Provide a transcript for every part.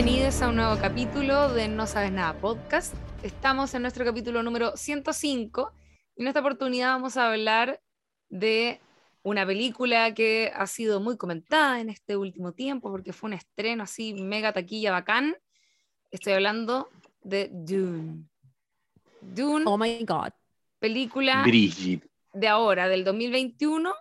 Bienvenidos a un nuevo capítulo de No Sabes Nada Podcast. Estamos en nuestro capítulo número 105 y en esta oportunidad vamos a hablar de una película que ha sido muy comentada en este último tiempo porque fue un estreno así mega taquilla bacán. Estoy hablando de Dune. Dune. Oh my God. Película de ahora, del 2021,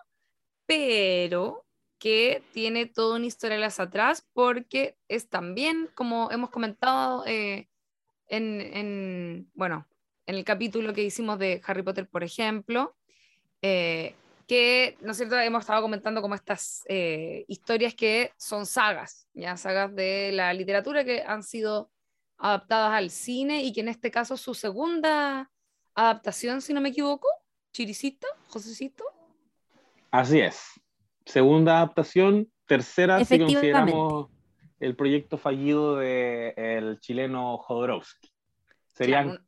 pero que tiene todo un historial hacia atrás porque es también, como hemos comentado eh, en, en, bueno, en el capítulo que hicimos de Harry Potter, por ejemplo, eh, que, ¿no es cierto?, hemos estado comentando como estas eh, historias que son sagas, ya sagas de la literatura que han sido adaptadas al cine y que en este caso su segunda adaptación, si no me equivoco, Chiricito, Josecito. Así es. Segunda adaptación, tercera si consideramos el proyecto fallido del el chileno Jodorowsky. Serían,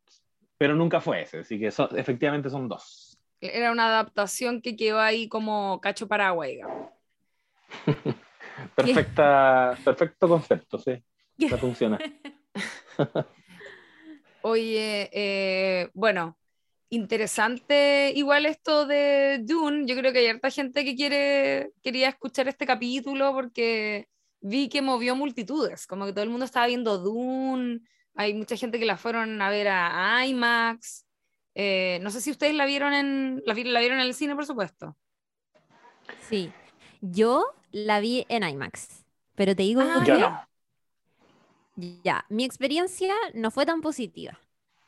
pero nunca fue ese, así que efectivamente son dos. Era una adaptación que quedó ahí como cacho paraguay, digamos. Perfecta, perfecto concepto, sí. No funciona. Oye, eh, bueno, interesante igual esto de Dune. Yo creo que hay harta gente que quiere, quería escuchar este capítulo porque vi que movió multitudes, como que todo el mundo estaba viendo Dune, hay mucha gente que la fueron a ver a IMAX. Eh, no sé si ustedes la vieron en la, la, vieron en el cine, por supuesto. Sí, yo la vi en IMAX, pero te digo ah, ya. ya, mi experiencia no fue tan positiva.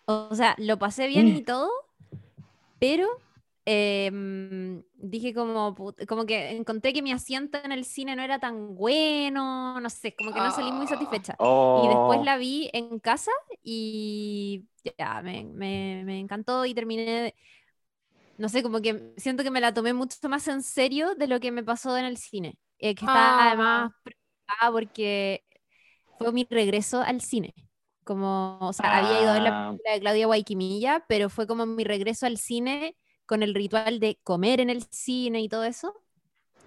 O sea, lo pasé bien y todo, pero em, dije como, como que encontré que mi asiento en el cine no era tan bueno, no sé, como que no salí muy satisfecha. Y después Oh, la vi en casa y ya, me, me- me encantó y terminé, no sé, como que siento que me la tomé mucho más en serio de lo que me pasó en el cine. eh, que estaba además preocupada porque fue mi regreso al cine. Como, o sea, había ido a ver la Ah. película de Claudia Guayquimilla, pero fue como mi regreso al cine con el ritual de comer en el cine y todo eso.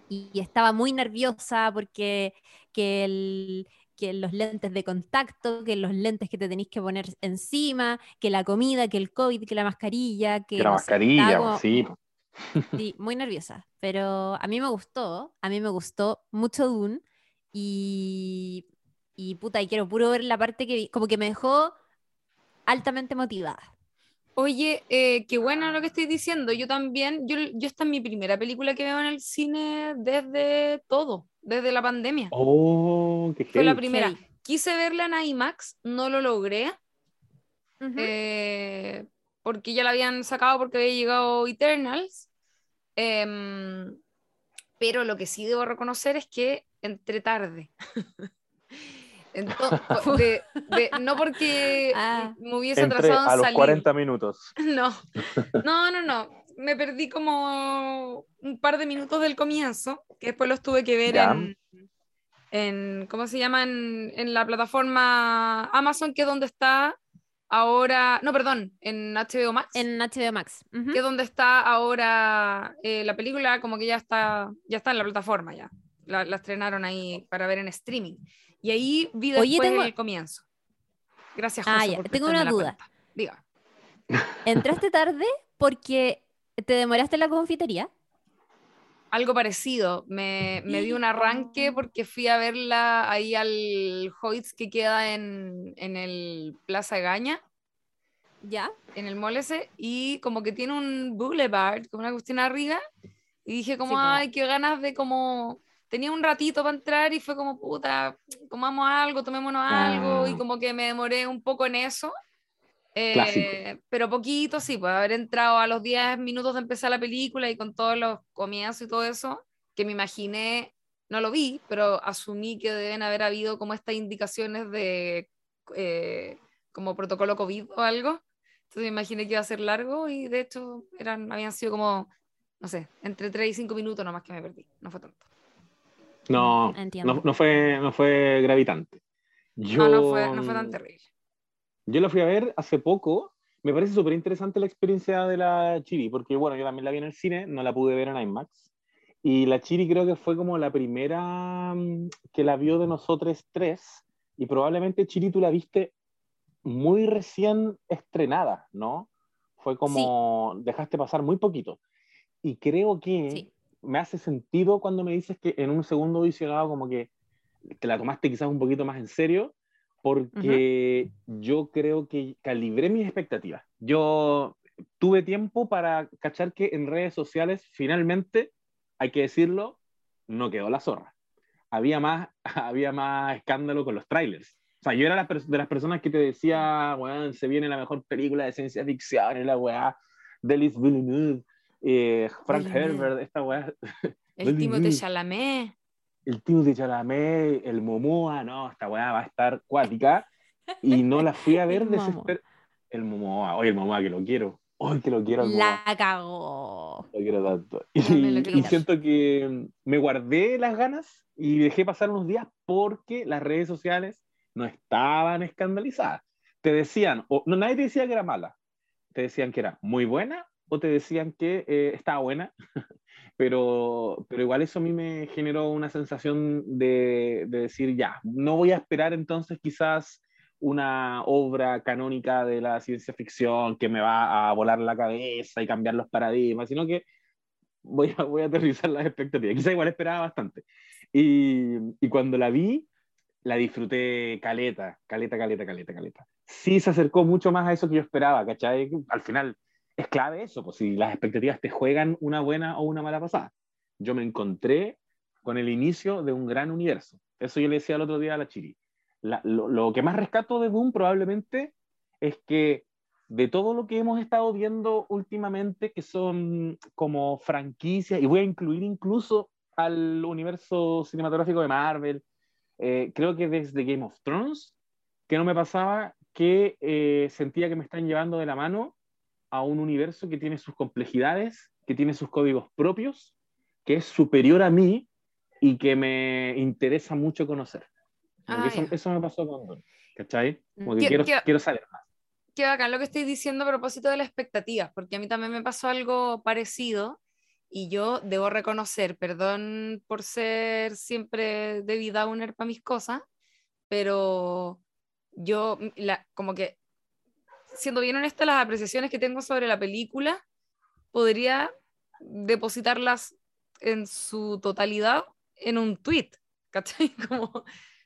Y, y estaba muy nerviosa porque que, el- que los lentes de contacto, que los lentes que te tenéis que poner encima, que la comida, que el COVID, que la mascarilla, que que la no sé, mascarilla, como- sí. Sí, muy nerviosa, pero a mí me gustó, a mí me gustó mucho Dune y, y puta, y quiero puro ver la parte que vi, como que me dejó altamente motivada. Oye, eh, qué bueno lo que estoy diciendo. Yo también, yo, yo esta es mi primera película que veo en el cine desde todo, desde la pandemia. Oh, qué Fue la primera. Quise verla en IMAX, no lo logré, Ujú. eh, porque ya la habían sacado porque había llegado Eternals. Em, pero lo que sí debo reconocer es que entré tarde. Entonces, de- de- no porque Ah. me hubiese atrasado en a los salir. 40 minutos. No, no, no, no. Me perdí como un par de minutos del comienzo, que después los tuve que ver en, en, ¿cómo se llama? En, en la plataforma Amazon, que es donde está ahora, no, perdón, en HBO Max, En HBO Max. Ujú. que es donde está ahora eh, la película, como que ya está, ya está en la plataforma ya. La, la estrenaron ahí para ver en streaming. Y ahí vi después Oye, tengo- el comienzo. Gracias, Ah, José, por tengo una duda. cuenta. Diga. Entraste tarde porque te demoraste en la confitería. Algo parecido, me, me di un arranque porque fui a verla ahí al Hoyts que queda en, en el Plaza Gaña, ¿Ya? en el mall ese, y como que tiene un boulevard, como una cuestión arriba, y dije como, Sí, ay, qué ganas de como, tenía un ratito para entrar y fue como, puta, comamos algo, tomémonos algo, y Ah. como que me demoré un poco en eso. Eh, pero poquito, sí, pues haber entrado a los 10 minutos de empezar la película y con todos los comienzos y todo eso, que me imaginé, no lo vi, pero asumí que deben haber habido como estas indicaciones de eh, como protocolo COVID o algo. Entonces me imaginé que iba a ser largo y de hecho eran, habían sido como, no sé, entre 3 y 5 minutos nomás que me perdí, no fue tanto. No, Entiendo. no, no fue, no fue gravitante. Yo, No, no fue, no fue tan terrible. Yo la fui a ver hace poco. Me parece súper interesante la experiencia de la Chiri, porque bueno, yo también la vi en el cine, no la pude ver en IMAX. Y la Chiri creo que fue como la primera mm, que la vio de nosotros tres y probablemente Chiri tú la viste muy recién estrenada, ¿no? Fue como dejaste pasar muy poquito. Y creo que me hace sentido cuando me dices que en un segundo visionado como que te la tomaste quizás un poquito más en serio, porque yo creo que calibré mis expectativas. Yo tuve tiempo para cachar que en redes sociales finalmente, hay que decirlo, no quedó la zorra. Había más, había más escándalo con los trailers. O sea, yo era de las personas que te decía, bueno, se viene la mejor película de ciencia ficción, y la weá, Delis Villeneuve, eh, Frank Herbert, esta weá. El de Chalamet. El de Chalamet, el Momoa, no, esta weá va a estar cuática. Y no la fui a ver desesperada. El Momoa, oye, el Momoa que lo quiero. Hoy que lo quiero. La cagó. Lo quiero tanto. Y, siento que me guardé las ganas y dejé pasar unos días porque las redes sociales no estaban escandalizadas. Te decían, o, no, nadie te decía que era mala, te decían que era muy buena o te decían que eh, estaba buena, pero, pero igual eso a mí me generó una sensación de, de decir, ya, no voy a esperar entonces quizás una obra canónica de la ciencia ficción que me va a volar la cabeza y cambiar los paradigmas, sino que voy a, voy a aterrizar las expectativas. Quizá igual esperaba bastante. Y, y, cuando la vi, la disfruté caleta, caleta, caleta, caleta, caleta. Sí se acercó mucho más a eso que yo esperaba, ¿cachai? Al final es clave eso, pues si las expectativas te juegan una buena o una mala pasada. Yo me encontré con el inicio de un gran universo. Eso yo le decía el otro día a la Chiri lo, que más rescato de Doom probablemente es que de todo lo que hemos estado viendo últimamente, que son como franquicias, y voy a incluir incluso al universo cinematográfico de Marvel, eh, creo que desde Game of Thrones, que no me pasaba que eh, sentía que me están llevando de la mano a un universo que tiene sus complejidades, que tiene sus códigos propios, que es superior a mí y que me interesa mucho conocer. Ah, eso, me pasó con ¿cachai? Como que quiero, quiero saber más. Qué bacán lo que estoy diciendo a propósito de las expectativas, porque a mí también me pasó algo parecido y yo debo reconocer, perdón por ser siempre David Downer para mis cosas, pero yo, la, como que, siendo bien honesta, las apreciaciones que tengo sobre la película, podría depositarlas en su totalidad en un tweet, ¿cachai? Como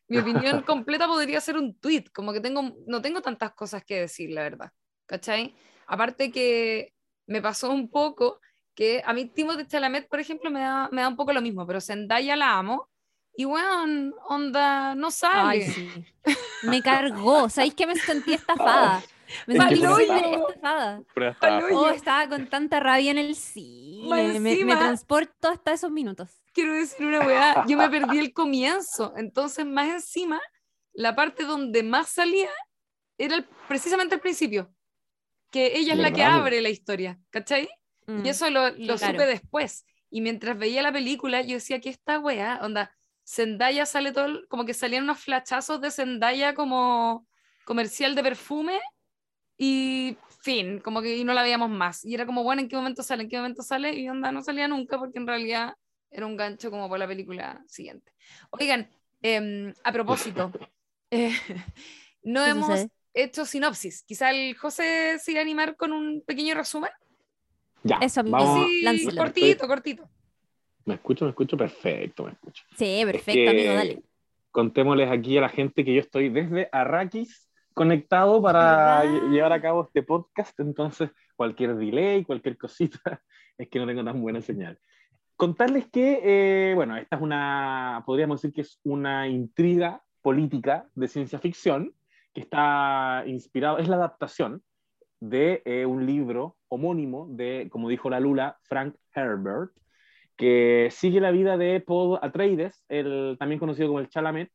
mi opinión completa podría ser un tweet, como que tengo, no tengo tantas cosas que decir, la verdad, ¿cachai? Aparte que me pasó un poco que a mí Timothée Chalamet, por ejemplo, me da, me da un poco lo mismo, pero Zendaya la amo, y bueno, onda, no sale. sí. Me cargó, ¿sabéis que me sentí estafada? Me sentí estafada. Oh, estaba con tanta rabia en el cine, me, me transporto hasta esos minutos. Quiero decir una weá, yo me perdí el comienzo, entonces más encima, la parte donde más salía era precisamente el principio, que ella es la que abre la historia, ¿cachai? y mm, eso lo, lo supe después, y mientras veía la película yo decía que esta weá, onda, Zendaya sale todo, como que salían unos flachazos de Zendaya como comercial de perfume, y fin, como que y no la veíamos más. Y era como, bueno, ¿en qué momento sale? ¿En qué momento sale? Y onda, no salía nunca porque en realidad era un gancho como para la película siguiente. Oigan, em, a propósito, eh, no hemos hecho sinopsis. Quizá el José se irá a animar con un pequeño resumen. Ya, Eso, vamos. Sí, cortito, cortito. Me escucho, me escucho perfecto, me escucho. Sí, perfecto, amigo, dale. Contémosles aquí a la gente que yo estoy desde Arrakis conectado para llevar a cabo este podcast, entonces cualquier delay, cualquier cosita, es que no tengo tan buena señal. Contarles que, eh, bueno, esta es una, podríamos decir que es una intriga política de ciencia ficción que está inspirado, es la adaptación de eh, un libro homónimo de, como dijo la Lula, Frank Herbert, que sigue la vida de Paul Atreides, el, también conocido como el Chalamet,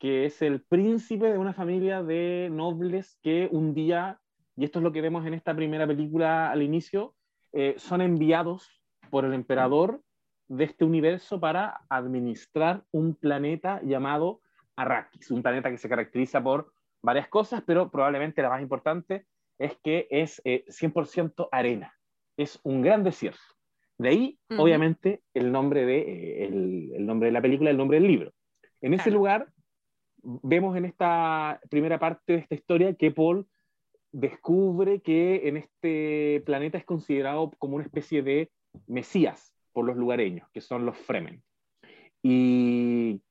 que es el príncipe de una familia de nobles que un día, y esto es lo que vemos en esta primera película al inicio, eh, son enviados por el emperador de este universo para administrar un planeta llamado Arrakis, un planeta que se caracteriza por varias cosas, pero probablemente la más importante es que es 100% eh, arena, es un gran desierto. De ahí, obviamente, el nombre, de, eh, el, nombre de la película, el nombre del libro. En ese lugar vemos en esta primera parte de esta historia que Paul descubre que en este planeta es considerado como una especie de mesías por los lugareños, que son los Fremen. Y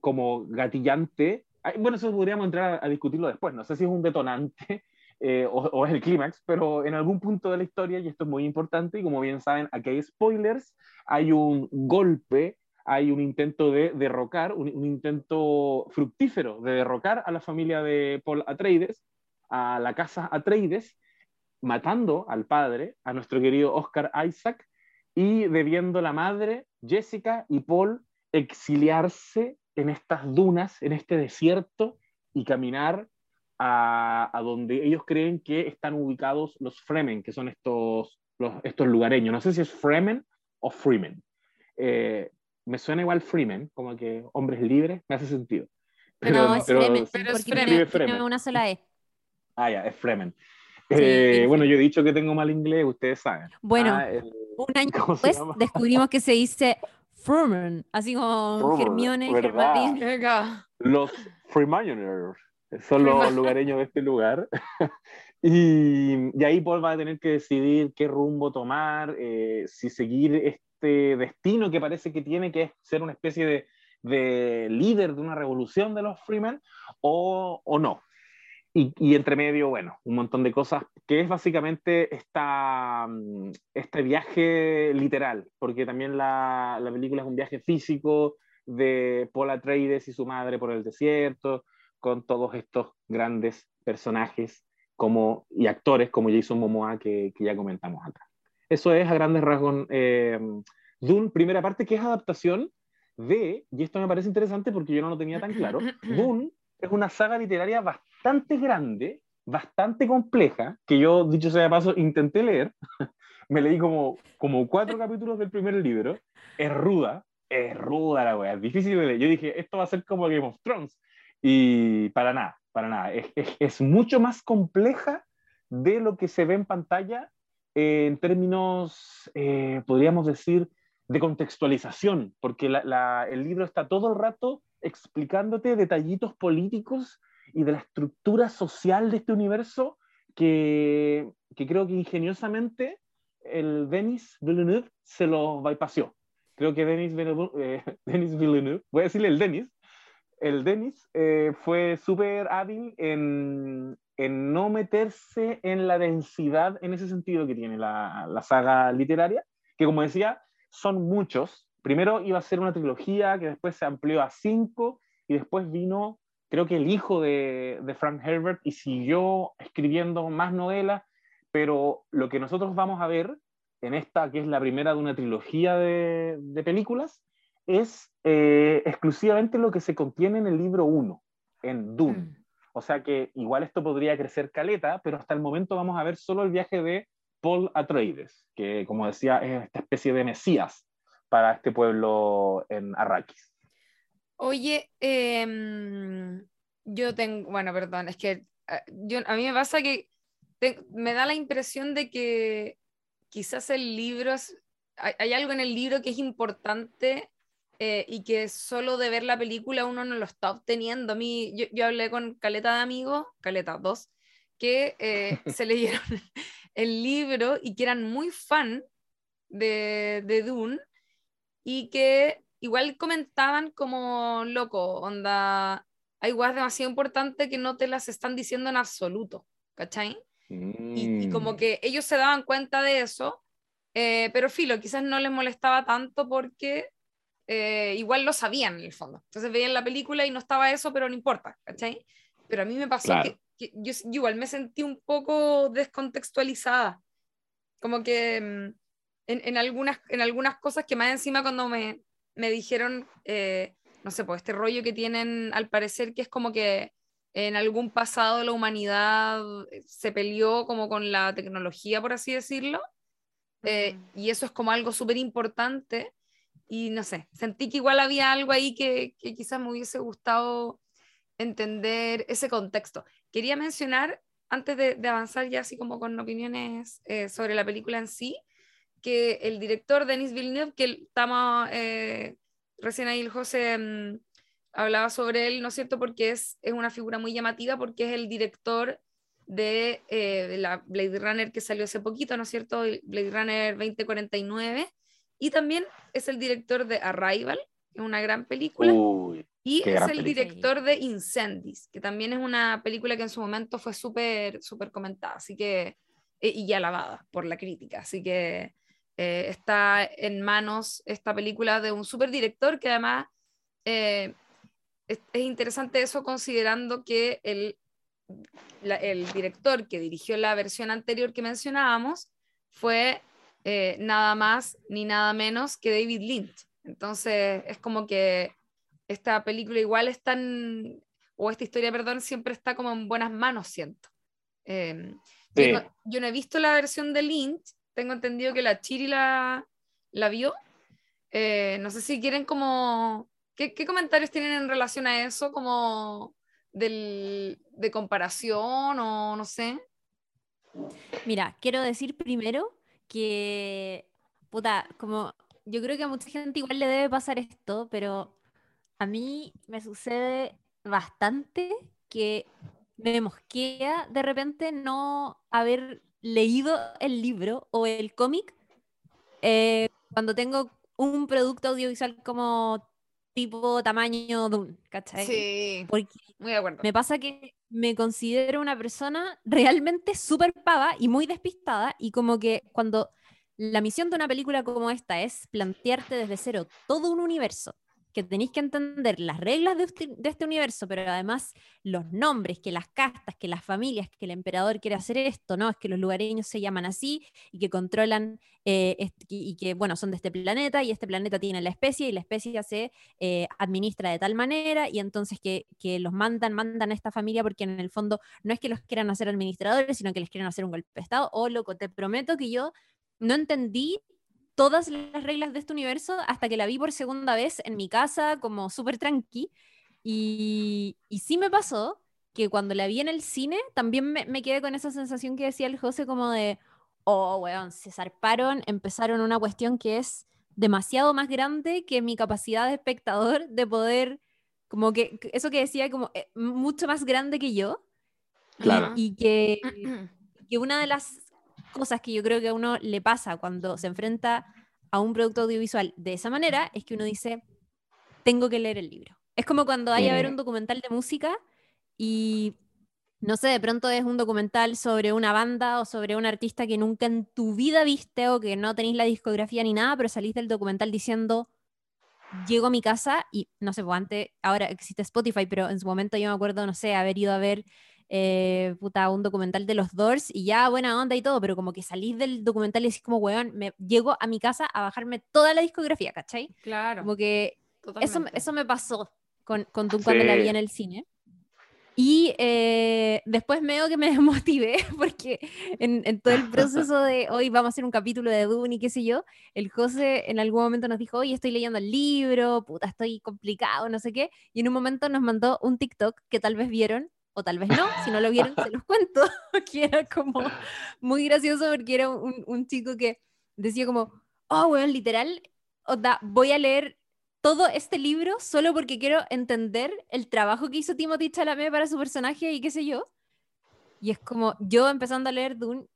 como gatillante, bueno, eso podríamos entrar a, discutirlo después, no sé si es un detonante eh, o, es el clímax, pero en algún punto de la historia, y esto es muy importante, y como bien saben, aquí hay spoilers, hay un golpe, hay un intento de derrocar, un, intento fructífero de derrocar a la familia de Paul Atreides, a la casa Atreides, matando al padre, a nuestro querido Oscar Isaac, y debiendo la madre, Jessica y Paul, exiliarse en estas dunas, en este desierto, y caminar a, donde ellos creen que están ubicados los Fremen, que son estos, estos lugareños. No sé si es Fremen o Freemen. Eh, me suena igual Freemen, como que hombres libres, me hace sentido. Pero, no, es Fremen, pero es Fremen, tiene una sola E. Ah, ya, es Fremen. Eh, bueno, yo he dicho que tengo mal inglés, ustedes saben. Bueno, ah, un año después descubrimos que se dice Fremen, así como Hermione, Los Freemanioners son los lugareños de este lugar. y, y, ahí Paul va a tener que decidir qué rumbo tomar, eh, si seguir este destino que parece que tiene, que ser una especie de, de líder de una revolución de los Freemen, o, o no. Y, entre medio, bueno, un montón de cosas, que es básicamente esta, mm, este viaje literal, porque también la, la película es un viaje físico de Paul Atreides y su madre por el desierto, con todos estos grandes personajes como, y actores como Jason Momoa que, que ya comentamos acá. Eso es a grandes rasgos eh, Dune, primera parte, que es adaptación de, y esto me parece interesante porque yo no lo tenía tan claro, Dune es una saga literaria bastante grande, bastante compleja, que yo, dicho sea de paso, intenté leer. Me leí como, como cuatro capítulos del primer libro. Es ruda, es ruda la wea, es difícil de leer. Yo dije, esto va a ser como Game of Thrones. Y para nada, para nada. Es, es, es mucho más compleja de lo que se ve en pantalla eh, en términos, eh, podríamos decir, de contextualización, porque el libro está todo el rato explicándote detallitos políticos y de la estructura social de este universo que, que creo que ingeniosamente el Denis Villeneuve se lo bypassó. Creo que Denis Villeneuve, eh, Denis Villeneuve voy a decirle el Denis, el Denis eh, fue súper hábil en, en, no meterse en la densidad en ese sentido que tiene la, la saga literaria, que como decía, son muchos, primero iba a ser una trilogía que después se amplió a cinco y después vino, creo que el hijo de, Frank Herbert y siguió escribiendo más novelas, pero lo que nosotros vamos a ver en esta, que es la primera de una trilogía de, películas, es eh, exclusivamente lo que se contiene en el libro 1, en Dune. Mm. O sea que igual esto podría crecer caleta, pero hasta el momento vamos a ver solo el viaje de Paul Atreides, que como decía es esta especie de mesías para este pueblo en Arrakis. Oye, em, yo tengo, bueno, perdón, es que eh, yo, a mí me pasa que me da la impresión de que quizás el libro, hay, algo en el libro que es importante eh, y que solo de ver la película uno no lo está obteniendo. A mí, yo, hablé con Caleta de amigos, Caleta dos, que eh, se leyeron el libro y que eran muy fan de, de Dune y que igual comentaban como loco, onda, hay guas demasiado importantes que no te las están diciendo en absoluto, ¿cachai? Y, como mm. que ellos se daban cuenta de eso, eh, pero filo, quizás no les molestaba tanto porque eh, igual lo sabían en el fondo. Entonces veían la película y no estaba eso, pero no importa, ¿cachai? Pero a mí me pasó que, yo, igual me sentí un poco descontextualizada, como que... Mm, en, algunas, en algunas cosas que más encima cuando me, me dijeron, eh, no sé, pues este rollo que tienen al parecer que es como que en algún pasado la humanidad se peleó como con la tecnología, por así decirlo, eh, y eso es como algo súper importante, y no sé, sentí que igual había algo ahí que, que quizás me hubiese gustado entender ese contexto. Quería mencionar, antes de, de avanzar ya así como con opiniones eh, sobre la película en sí, que el director Denis Villeneuve, que estamos, eh, recién ahí el José mm, hablaba sobre él, ¿no es cierto? Porque es, es una figura muy llamativa, porque es el director de, eh, la Blade Runner que salió hace poquito, ¿no es cierto? Blade Runner 2049. Y también es el director de Arrival, que es una gran película. y es el director de Incendies, que también es una película que en su momento fue súper, súper comentada, así que, e, y alabada por la crítica. Así que eh, está en manos esta película de un súper director que además eh, es, interesante eso considerando que el, el director que dirigió la versión anterior que mencionábamos fue eh, nada más ni nada menos que David Lynch. Entonces es como que esta película igual está en, o esta historia, perdón, siempre está como en buenas manos, siento. Em, yo, no, he visto la versión de Lynch, tengo entendido que la Chiri la, la vio. Eh, no sé si quieren como ¿Qué, comentarios tienen en relación a eso, como de comparación o no sé? Mira, quiero decir primero que, puta, como yo creo que a mucha gente igual le debe pasar esto, pero a mí me sucede bastante que me mosquea de repente no haber leído el libro o el cómic eh, cuando tengo un producto audiovisual como tipo tamaño Dune, ¿cachai? Sí, Porque muy de acuerdo. Me pasa que me considero una persona realmente súper pava y muy despistada y como que cuando la misión de una película como esta es plantearte desde cero todo un universo que tenéis que entender las reglas de este, de este, universo, pero además los nombres, que las castas, que las familias, que el emperador quiere hacer esto, ¿no? Es que los lugareños se llaman así y que controlan eh, y que, bueno, son de este planeta y este planeta tiene la especie y la especie se eh, administra de tal manera y entonces que, que, los mandan, mandan a esta familia porque en el fondo no es que los quieran hacer administradores, sino que les quieren hacer un golpe de Estado. O loco, te prometo que yo no entendí todas las reglas de este universo hasta que la vi por segunda vez en mi casa, como súper tranqui. Y, y, sí me pasó que cuando la vi en el cine, también me, me, quedé con esa sensación que decía el José, como de, oh, weón, se zarparon, empezaron una cuestión que es demasiado más grande que mi capacidad de espectador de poder, como que, eso que decía, como eh, mucho más grande que yo. Claro. Y, que, que una de las cosas que yo creo que a uno le pasa cuando se enfrenta a un producto audiovisual de esa manera es que uno dice, tengo que leer el libro. Es como cuando hay a ver un documental de música y, no sé, de pronto es un documental sobre una banda o sobre un artista que nunca en tu vida viste o que no tenéis la discografía ni nada, pero salís del documental diciendo, llego a mi casa y, no sé, pues antes, ahora existe Spotify, pero en su momento yo me acuerdo, no sé, haber ido a ver eh, puta, un documental de los Doors y ya buena onda y todo, pero como que salís del documental y decís como, weón, me llego a mi casa a bajarme toda la discografía, ¿cachai? Claro. Como que eso, eso me pasó con, con cuando la vi en el cine. Y eh, después me veo que me desmotivé porque en, en, todo el proceso de hoy vamos a hacer un capítulo de Dune y qué sé yo, el José en algún momento nos dijo, oye, estoy leyendo el libro, puta, estoy complicado, no sé qué, y en un momento nos mandó un TikTok que tal vez vieron tal vez no, si no lo vieron, se los cuento, que era como muy gracioso porque era un, un chico que decía como, oh, weón, literal, voy a leer todo este libro solo porque quiero entender el trabajo que hizo Timothy Chalamet para su personaje y qué sé yo. Y es como yo empezando a leer Dune,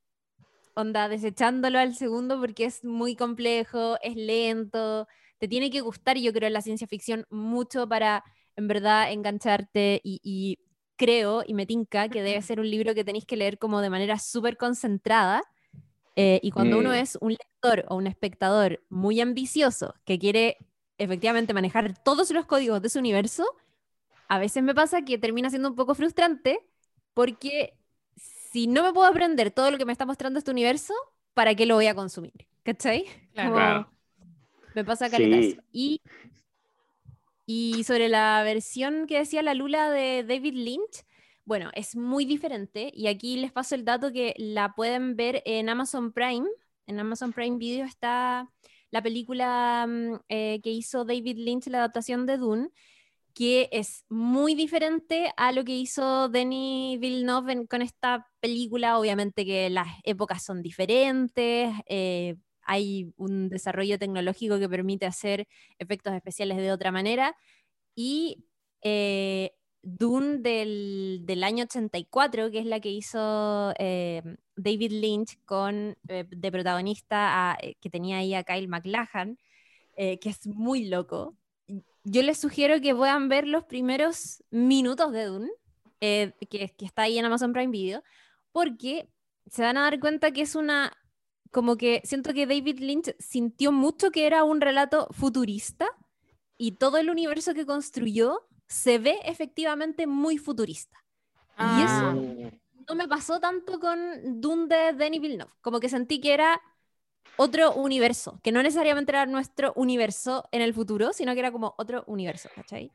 onda, desechándolo al segundo porque es muy complejo, es lento, te tiene que gustar, y yo creo, la ciencia ficción mucho para en verdad engancharte y creo y me tinca que debe ser un libro que tenéis que leer como de manera súper concentrada. Eh, y cuando uno mm. es un lector o un espectador muy ambicioso que quiere efectivamente manejar todos los códigos de su universo, a veces me pasa que termina siendo un poco frustrante porque si no me puedo aprender todo lo que me está mostrando este universo, ¿para qué lo voy a consumir? ¿Cachai? Claro. Me pasa caletazo. Y y sobre la versión que decía la Lula de David Lynch, bueno, es muy diferente y aquí les paso el dato que la pueden ver en Amazon Prime. En Amazon Prime Video está la película mm, eh, que hizo David Lynch, la adaptación de Dune, que es muy diferente a lo que hizo Denis Villeneuve con esta película. Obviamente que las épocas son diferentes, eh, hay un desarrollo tecnológico que permite hacer efectos especiales de otra manera y eh, Dune del, año 84, que es la que hizo eh, David Lynch con eh, de protagonista que tenía ahí a Kyle MacLachlan, que es muy loco. Yo les sugiero que puedan ver los primeros minutos de Dune, que, que está ahí en Amazon Prime Video, porque se van a dar cuenta que es una como que siento que David Lynch sintió mucho que era un relato futurista y todo el universo que construyó se ve efectivamente muy futurista. Y eso ah. no me pasó tanto con Dune de Denis Villeneuve, como que sentí que era otro universo, que no necesariamente era nuestro universo en el futuro, sino que era como otro universo, ¿cachai?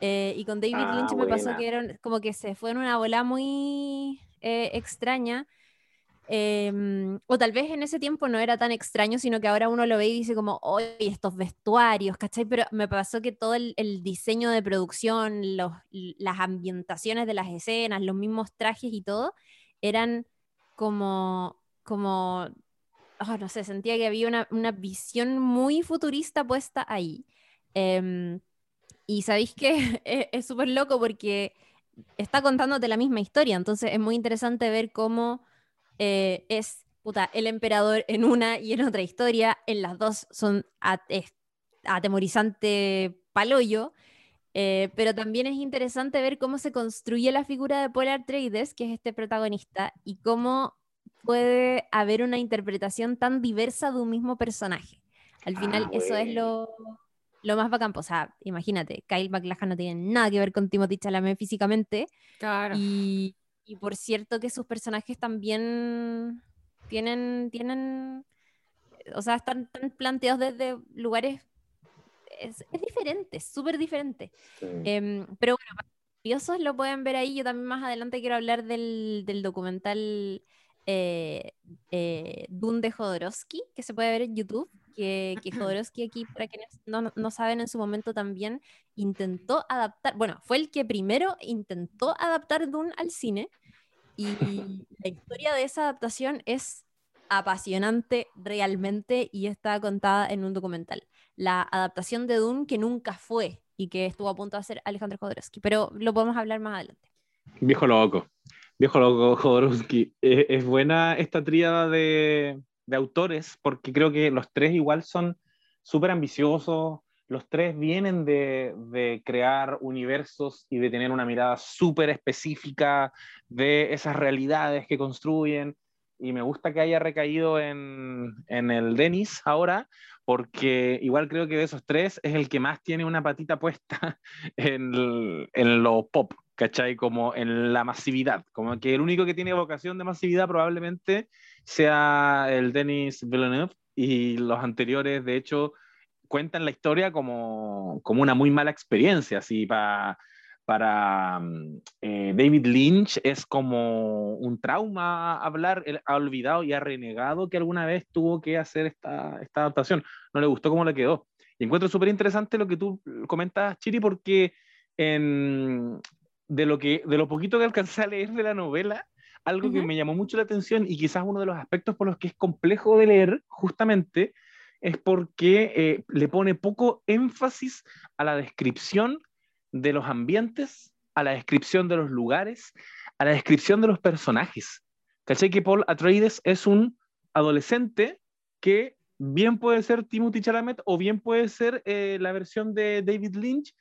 Eh, y con David ah, Lynch me pasó que era como que se fue en una bola muy eh, extraña Em, o tal vez en ese tiempo no era tan extraño, sino que ahora uno lo ve y dice como, oye, estos vestuarios, ¿cachai? Pero me pasó que todo el, diseño de producción, las ambientaciones de las escenas, los mismos trajes y todo, eran como, como, oh, no sé, sentía que había una, una visión muy futurista puesta ahí. Em, y sabéis que es súper loco porque está contándote la misma historia, entonces es muy interesante ver cómo eh, es puta, el emperador en una y en otra historia. En las dos son atemorizante paloyo. Eh, pero también es interesante ver cómo se construye la figura de Polar Trades, que es este protagonista, y cómo puede haber una interpretación tan diversa de un mismo personaje. Al final, ah, eso es lo, lo, más bacán. O sea, imagínate, Kyle MacLachlan no tiene nada que ver con Timothy Chalamet físicamente. Claro. Y, y por cierto que sus personajes también tienen, tienen, o sea, están, planteados desde lugares, es, diferente, súper diferente. Em, pero bueno, curiosos lo pueden ver ahí. Yo también más adelante quiero hablar del, documental eh, eh, Dune de Jodorowsky, que se puede ver en YouTube. Que, que Jodorowsky aquí, para quienes no, no, saben, en su momento también intentó adaptar, bueno, fue el que primero intentó adaptar Dune al cine, y la historia de esa adaptación es apasionante realmente y está contada en un documental. La adaptación de Dune que nunca fue y que estuvo a punto de hacer Alejandro Jodorowsky, pero lo podemos hablar más adelante. Viejo loco, viejo loco Jodorowsky. Es, buena esta tríada de, de autores porque creo que los tres igual son súper ambiciosos, los tres vienen de, crear universos y de tener una mirada súper específica de esas realidades que construyen. Y me gusta que haya recaído en, el Denis ahora, porque igual creo que de esos tres es el que más tiene una patita puesta en, en lo pop, ¿cachai? Como en la masividad. Como que el único que tiene vocación de masividad probablemente sea el Denis Villeneuve y los anteriores, de hecho, cuentan la historia como, como una muy mala experiencia, así para para mm, eh, David Lynch es como un trauma hablar, él ha olvidado y ha renegado que alguna vez tuvo que hacer esta, esta adaptación, no le gustó cómo le quedó. Y encuentro súper interesante lo que tú comentas, Chiri, porque en, de, lo que, de lo poquito que alcancé a leer de la novela, algo que me llamó mucho la atención y quizás uno de los aspectos por los que es complejo de leer, justamente, es porque eh, le pone poco énfasis a la descripción de los ambientes, a la descripción de los lugares, a la descripción de los personajes. ¿Cachai? Que Paul Atreides es un adolescente que bien puede ser Timothy Chalamet o bien puede ser eh, la versión de David Lynch,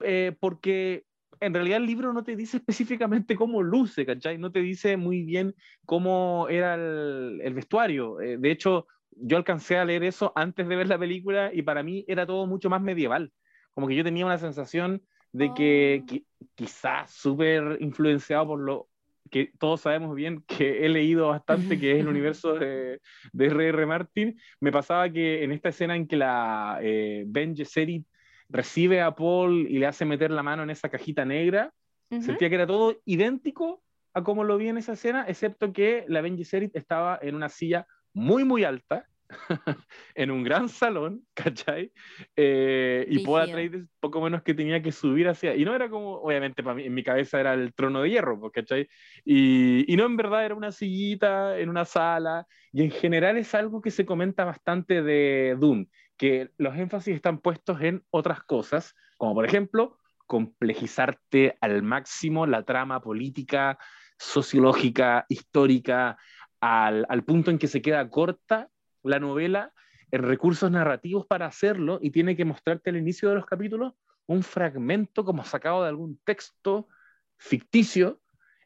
eh, porque en realidad el libro no te dice específicamente cómo luce, ¿cachai? No te dice muy bien cómo era el, el vestuario. de hecho, yo alcancé a leer eso antes de ver la película y para mí era todo mucho más medieval. Como que yo tenía una sensación de que, oh. quizás súper influenciado por lo que todos sabemos bien que he leído bastante, que es el universo de, de R.R. Martin, me pasaba que en esta escena en que la eh, Ben Gesserit recibe a Paul y le hace meter la mano en esa cajita negra, sentía que era todo idéntico a como lo vi en esa escena, excepto que la Ben Gesserit estaba en una silla muy, muy alta, en un gran salón, ¿cachai? Eh, y Poda Atreides poco menos que tenía que subir hacia, y no era como, obviamente para mí, en mi cabeza era el trono de hierro, pues, ¿cachai? Y, y no en verdad era una sillita en una sala, y en general es algo que se comenta bastante de Dune, que los énfasis están puestos en otras cosas, como por ejemplo complejizarte al máximo la trama política, sociológica, histórica, al, al punto en que se queda corta la novela en recursos narrativos para hacerlo y tiene que mostrarte al inicio de los capítulos un fragmento como sacado de algún texto ficticio.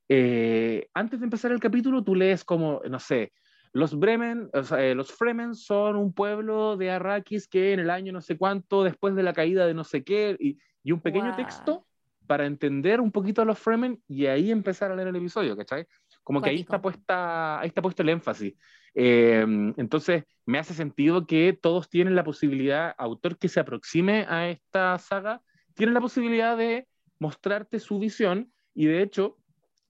Eh, antes de empezar el capítulo, tú lees como, no sé, los Bremen, eh, los Fremen son un pueblo de Arrakis que en el año no sé cuánto, después de la caída de no sé qué, y, y un pequeño texto para entender un poquito a los Fremen y ahí empezar a leer el episodio, ¿cachai? Como que ahí está, puesta, ahí está puesto el énfasis. Eh, entonces, me hace sentido que todos tienen la posibilidad, autor que se aproxime a esta saga, tiene la posibilidad de mostrarte su visión y de hecho,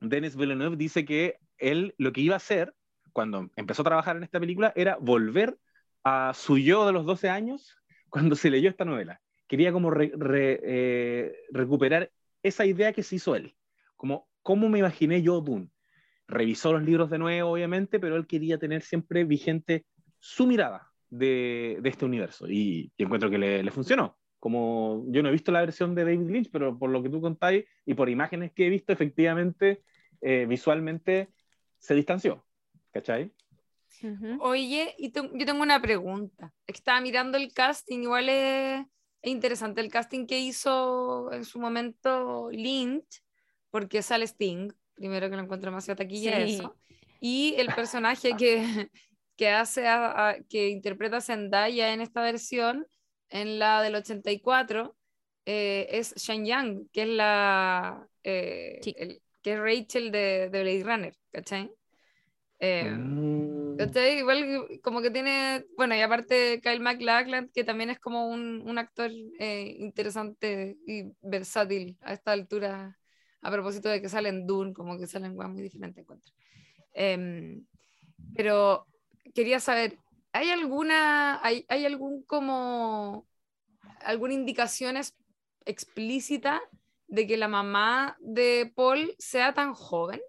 Denis Villeneuve dice que él lo que iba a hacer cuando empezó a trabajar en esta película era volver a su yo de los 12 años cuando se leyó esta novela. Quería como eh, recuperar esa idea que se hizo él, como cómo me imaginé yo Dune. Revisó los libros de nuevo, obviamente, pero él quería tener siempre vigente su mirada de, de este universo y, encuentro que le, le funcionó como yo no he visto la versión de David Lynch, pero por lo que tú contáis y por imágenes que he visto, efectivamente, eh, visualmente se distanció. ¿Cachai? Oye, y yo tengo una pregunta. Estaba mirando el casting, igual es, interesante el casting que hizo en su momento Lynch, porque sale Sting, primero que lo encuentro demasiado taquilla eso, y el personaje que, que hace, que interpreta Zendaya en esta versión en la del 84 eh, es Shen Yang, que es la eh, que es Rachel de, de Blade Runner, ¿cachai? Eh, mm. Igual como que tiene, bueno, y aparte Kyle MacLachlan, que también es como un, un actor interesante y versátil a esta altura, a propósito de que salen Dune, como que salen muy diferentes encuentro. Em, pero quería saber, ¿Hay alguna, hay, hay algún como, alguna indicación explícita de que la mamá de Paul sea tan joven?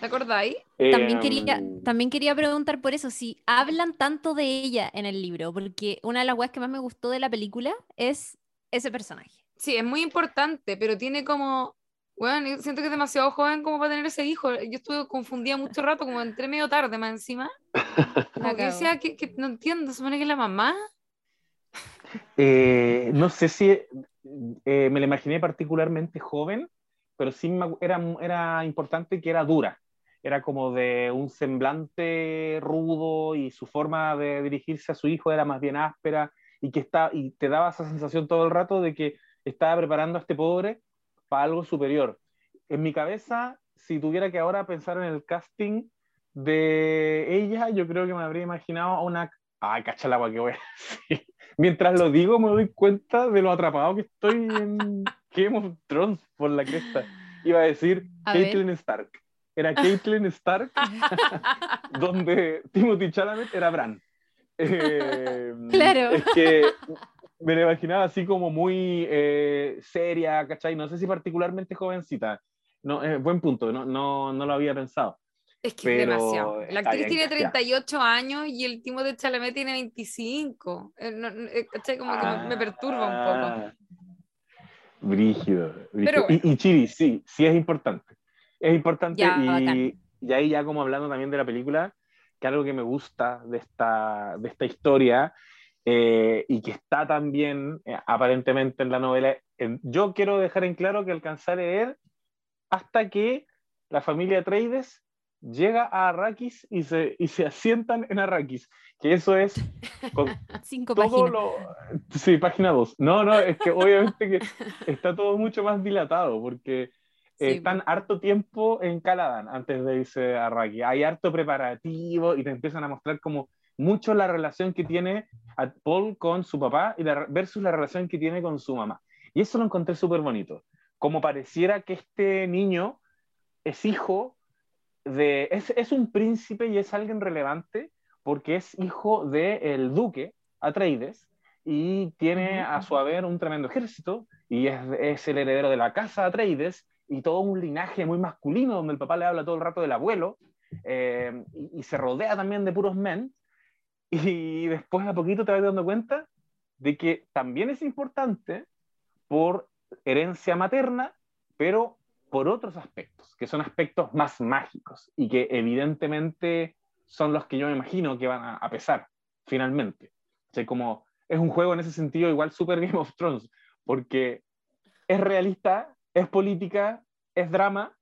¿Te acordáis? también, quería, em. también quería preguntar por eso, si hablan tanto de ella en el libro, porque una de las cosas que más me gustó de la película es ese personaje. Sí, es muy importante, pero tiene como bueno, siento que es demasiado joven como para tener ese hijo. Yo estuve confundida mucho rato, como entré medio tarde más encima. Como que decía que, que, no entiendo, se supone que es la mamá. Eh, no sé si eh, me la imaginé particularmente joven, pero sí era, era importante que era dura. Era como de un semblante rudo y su forma de dirigirse a su hijo era más bien áspera y que está, y te daba esa sensación todo el rato de que estaba preparando a este pobre para algo superior. En mi cabeza, si tuviera que ahora pensar en el casting de ella, yo creo que me habría imaginado a una... Ay, cacha el agua que voy a decir. Mientras lo digo, me doy cuenta de lo atrapado que estoy en Game of Thrones por la cresta. Iba a decir Caitlyn Stark. Era Caitlyn Stark, donde Timothy Chalamet era Bran. Eh, claro. Es que me la imaginaba así como muy eh, seria, ¿cachai? No sé si particularmente jovencita. No, eh, buen punto, no, no, no, lo había pensado. Es que es demasiado. La actriz tiene 38 años y el Timo de Chalamet tiene 25. Eh, ¿Cachai? Como que me, perturba un poco. Ah, brígido. y, y, Chiri, sí, sí es importante. Es importante y, y, ahí ya como hablando también de la película, que algo que me gusta de esta, de esta historia eh, y que está también eh, aparentemente en la novela. yo quiero dejar en claro que alcanzar a leer hasta que la familia Trades llega a Arrakis y se, y se asientan en Arrakis, que eso es con Cinco páginas. Sí, página 2. No, no, es que obviamente que está todo mucho más dilatado porque están harto tiempo en Caladan antes de irse a Arrakis. Hay harto preparativo y te empiezan a mostrar como mucho la relación que tiene Paul con su papá y versus la relación que tiene con su mamá. Y eso lo encontré súper bonito. Como pareciera que este niño es hijo de... Es, es, un príncipe y es alguien relevante porque es hijo del el duque Atreides y tiene a su haber un tremendo ejército y es, es el heredero de la casa Atreides y todo un linaje muy masculino donde el papá le habla todo el rato del abuelo eh, y, y, se rodea también de puros men y después a poquito te vas dando cuenta de que también es importante por herencia materna, pero por otros aspectos, que son aspectos más mágicos y que evidentemente son los que yo me imagino que van a, pesar finalmente. O como es un juego en ese sentido igual Super Game of Thrones, porque es realista, es política, es drama,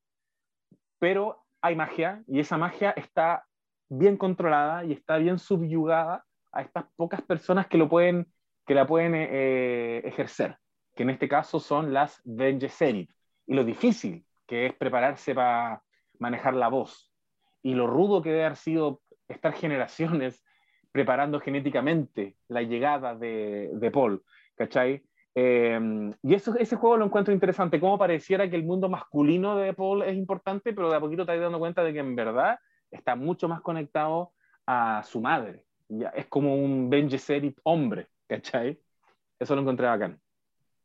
pero hay magia y esa magia está bien controlada y está bien subyugada a estas pocas personas que, lo pueden, que la pueden eh, eh, ejercer, que en este caso son las Vengeserit. Y lo difícil que es prepararse para manejar la voz y lo rudo que debe haber sido estar generaciones preparando genéticamente la llegada de, de Paul, ¿cachai? Em, y eso, ese juego lo encuentro interesante, como pareciera que el mundo masculino de Paul es importante, pero de a poquito te dando cuenta de que en verdad está mucho más conectado a su madre. Ya, es como un Ben Gesserit hombre, ¿cachai? Eso lo encontré bacán.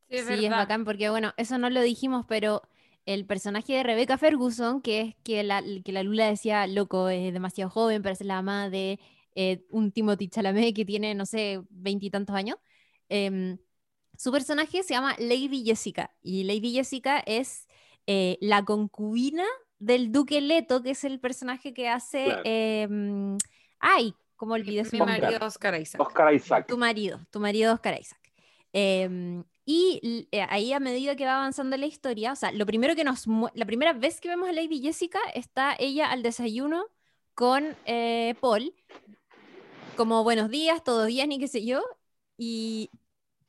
Sí, es, sí, es bacán porque, bueno, eso no lo dijimos, pero el personaje de Rebecca Ferguson, que es que la, que la Lula decía, loco, es demasiado joven para ser la mamá de eh, un Timothy Chalamet que tiene, no sé, veintitantos años. Em, su personaje se llama Lady Jessica y Lady Jessica es eh, la concubina del Duque Leto, que es el personaje que hace... Em, ay, ¿cómo olvidé su nombre? Mi marido Oscar Isaac. Oscar Isaac. Tu marido, tu marido Oscar Isaac. Em, y eh, ahí a medida que va avanzando la historia, o sea, lo primero que nos... La primera vez que vemos a Lady Jessica está ella al desayuno con eh, Paul, como buenos días, todos días, ni qué sé yo, y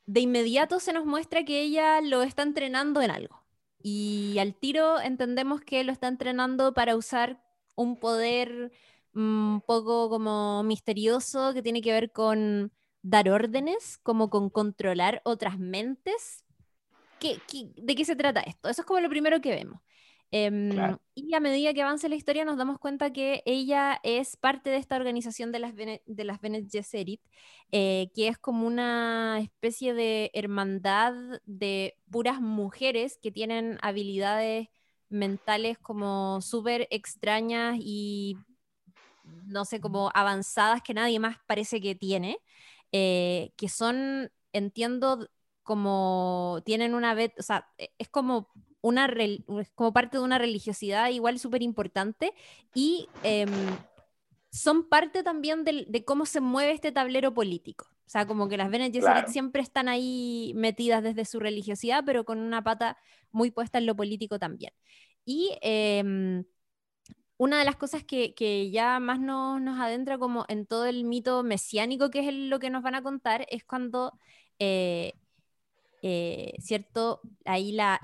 de inmediato se nos muestra que ella lo está entrenando en algo. Y al tiro entendemos que lo está entrenando para usar un poder un poco como misterioso que tiene que ver con dar órdenes, como con controlar otras mentes. ¿Qué, de qué se trata esto? Eso es como lo primero que vemos. Em, y a medida que avanza la historia nos damos cuenta que ella es parte de esta organización de las, de las Bene eh, que es como una especie de hermandad de puras mujeres que tienen habilidades mentales como súper extrañas y no sé, como avanzadas que nadie más parece que tiene, eh, que son, entiendo, como tienen una vez, o sea, e, es como una como parte de una religiosidad igual súper importante y em, son parte también de, cómo se mueve este tablero político. O sea, como que las Bene siempre están ahí metidas desde su religiosidad, pero con una pata muy puesta en lo político también. Y em, una de las cosas que, ya más nos adentra como en todo el mito mesiánico, que es lo que nos van a contar, es cuando eh, eh, ¿cierto? Ahí la,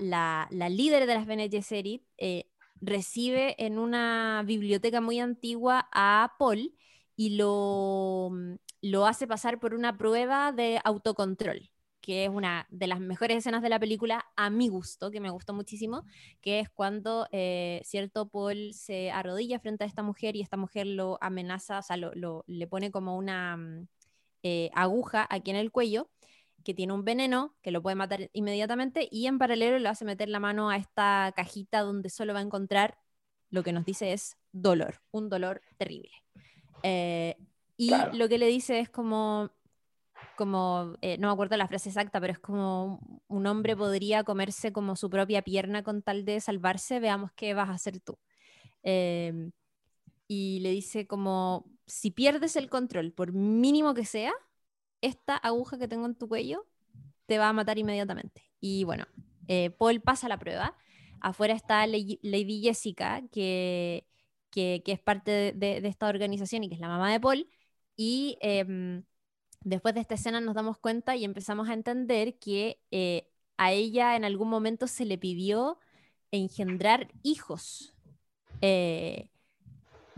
líder de las Bene Gesserit eh, recibe en una biblioteca muy antigua a Paul y lo, mm, lo hace pasar por una prueba de autocontrol que es una de las mejores escenas de la película a mi gusto, que me gustó muchísimo, que es cuando, eh, cierto, Paul se arrodilla frente a esta mujer y esta mujer lo amenaza, o sea, lo, le pone como una mm, aguja aquí en el cuello que tiene un veneno que lo puede matar inmediatamente y en paralelo le hace meter la mano a esta cajita donde solo va a encontrar lo que nos dice es dolor, un dolor terrible. Eh, y lo que le dice es como, como eh, no me acuerdo la frase exacta, pero es como un hombre podría comerse como su propia pierna con tal de salvarse, veamos qué vas a hacer tú. Em, y le dice como, si pierdes el control, por mínimo que sea, esta aguja que tengo en tu cuello te va a matar inmediatamente. Y bueno, eh, Paul pasa la prueba. Afuera está Lady Jessica, que, que, es parte de, esta organización y que es la mamá de Paul. Y em, después de esta escena nos damos cuenta y empezamos a entender que eh, a ella en algún momento se le pidió engendrar hijos. Eh,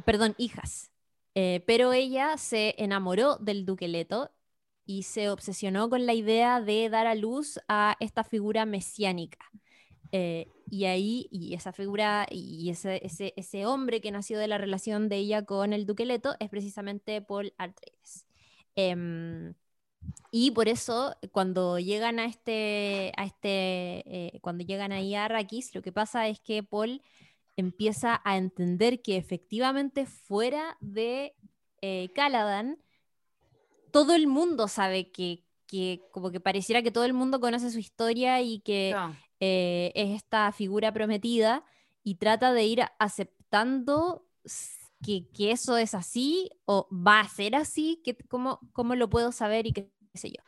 perdón, hijas. pero ella se enamoró del duque Leto y se obsesionó con la idea de dar a luz a esta figura mesiánica. Eh, y ahí, y esa figura, y ese, ese, hombre que nació de la relación de ella con el duque Leto es precisamente Paul Atreides. Em, y por eso, cuando llegan a este, a este eh, cuando llegan ahí a Arrakis, lo que pasa es que Paul empieza a entender que efectivamente fuera de eh, Caladan, todo el mundo sabe que, como que pareciera que todo el mundo conoce su historia y que eh, es esta figura prometida y trata de ir aceptando que, que, eso es así o va a ser así, que, cómo, cómo lo puedo saber y qué sé yo.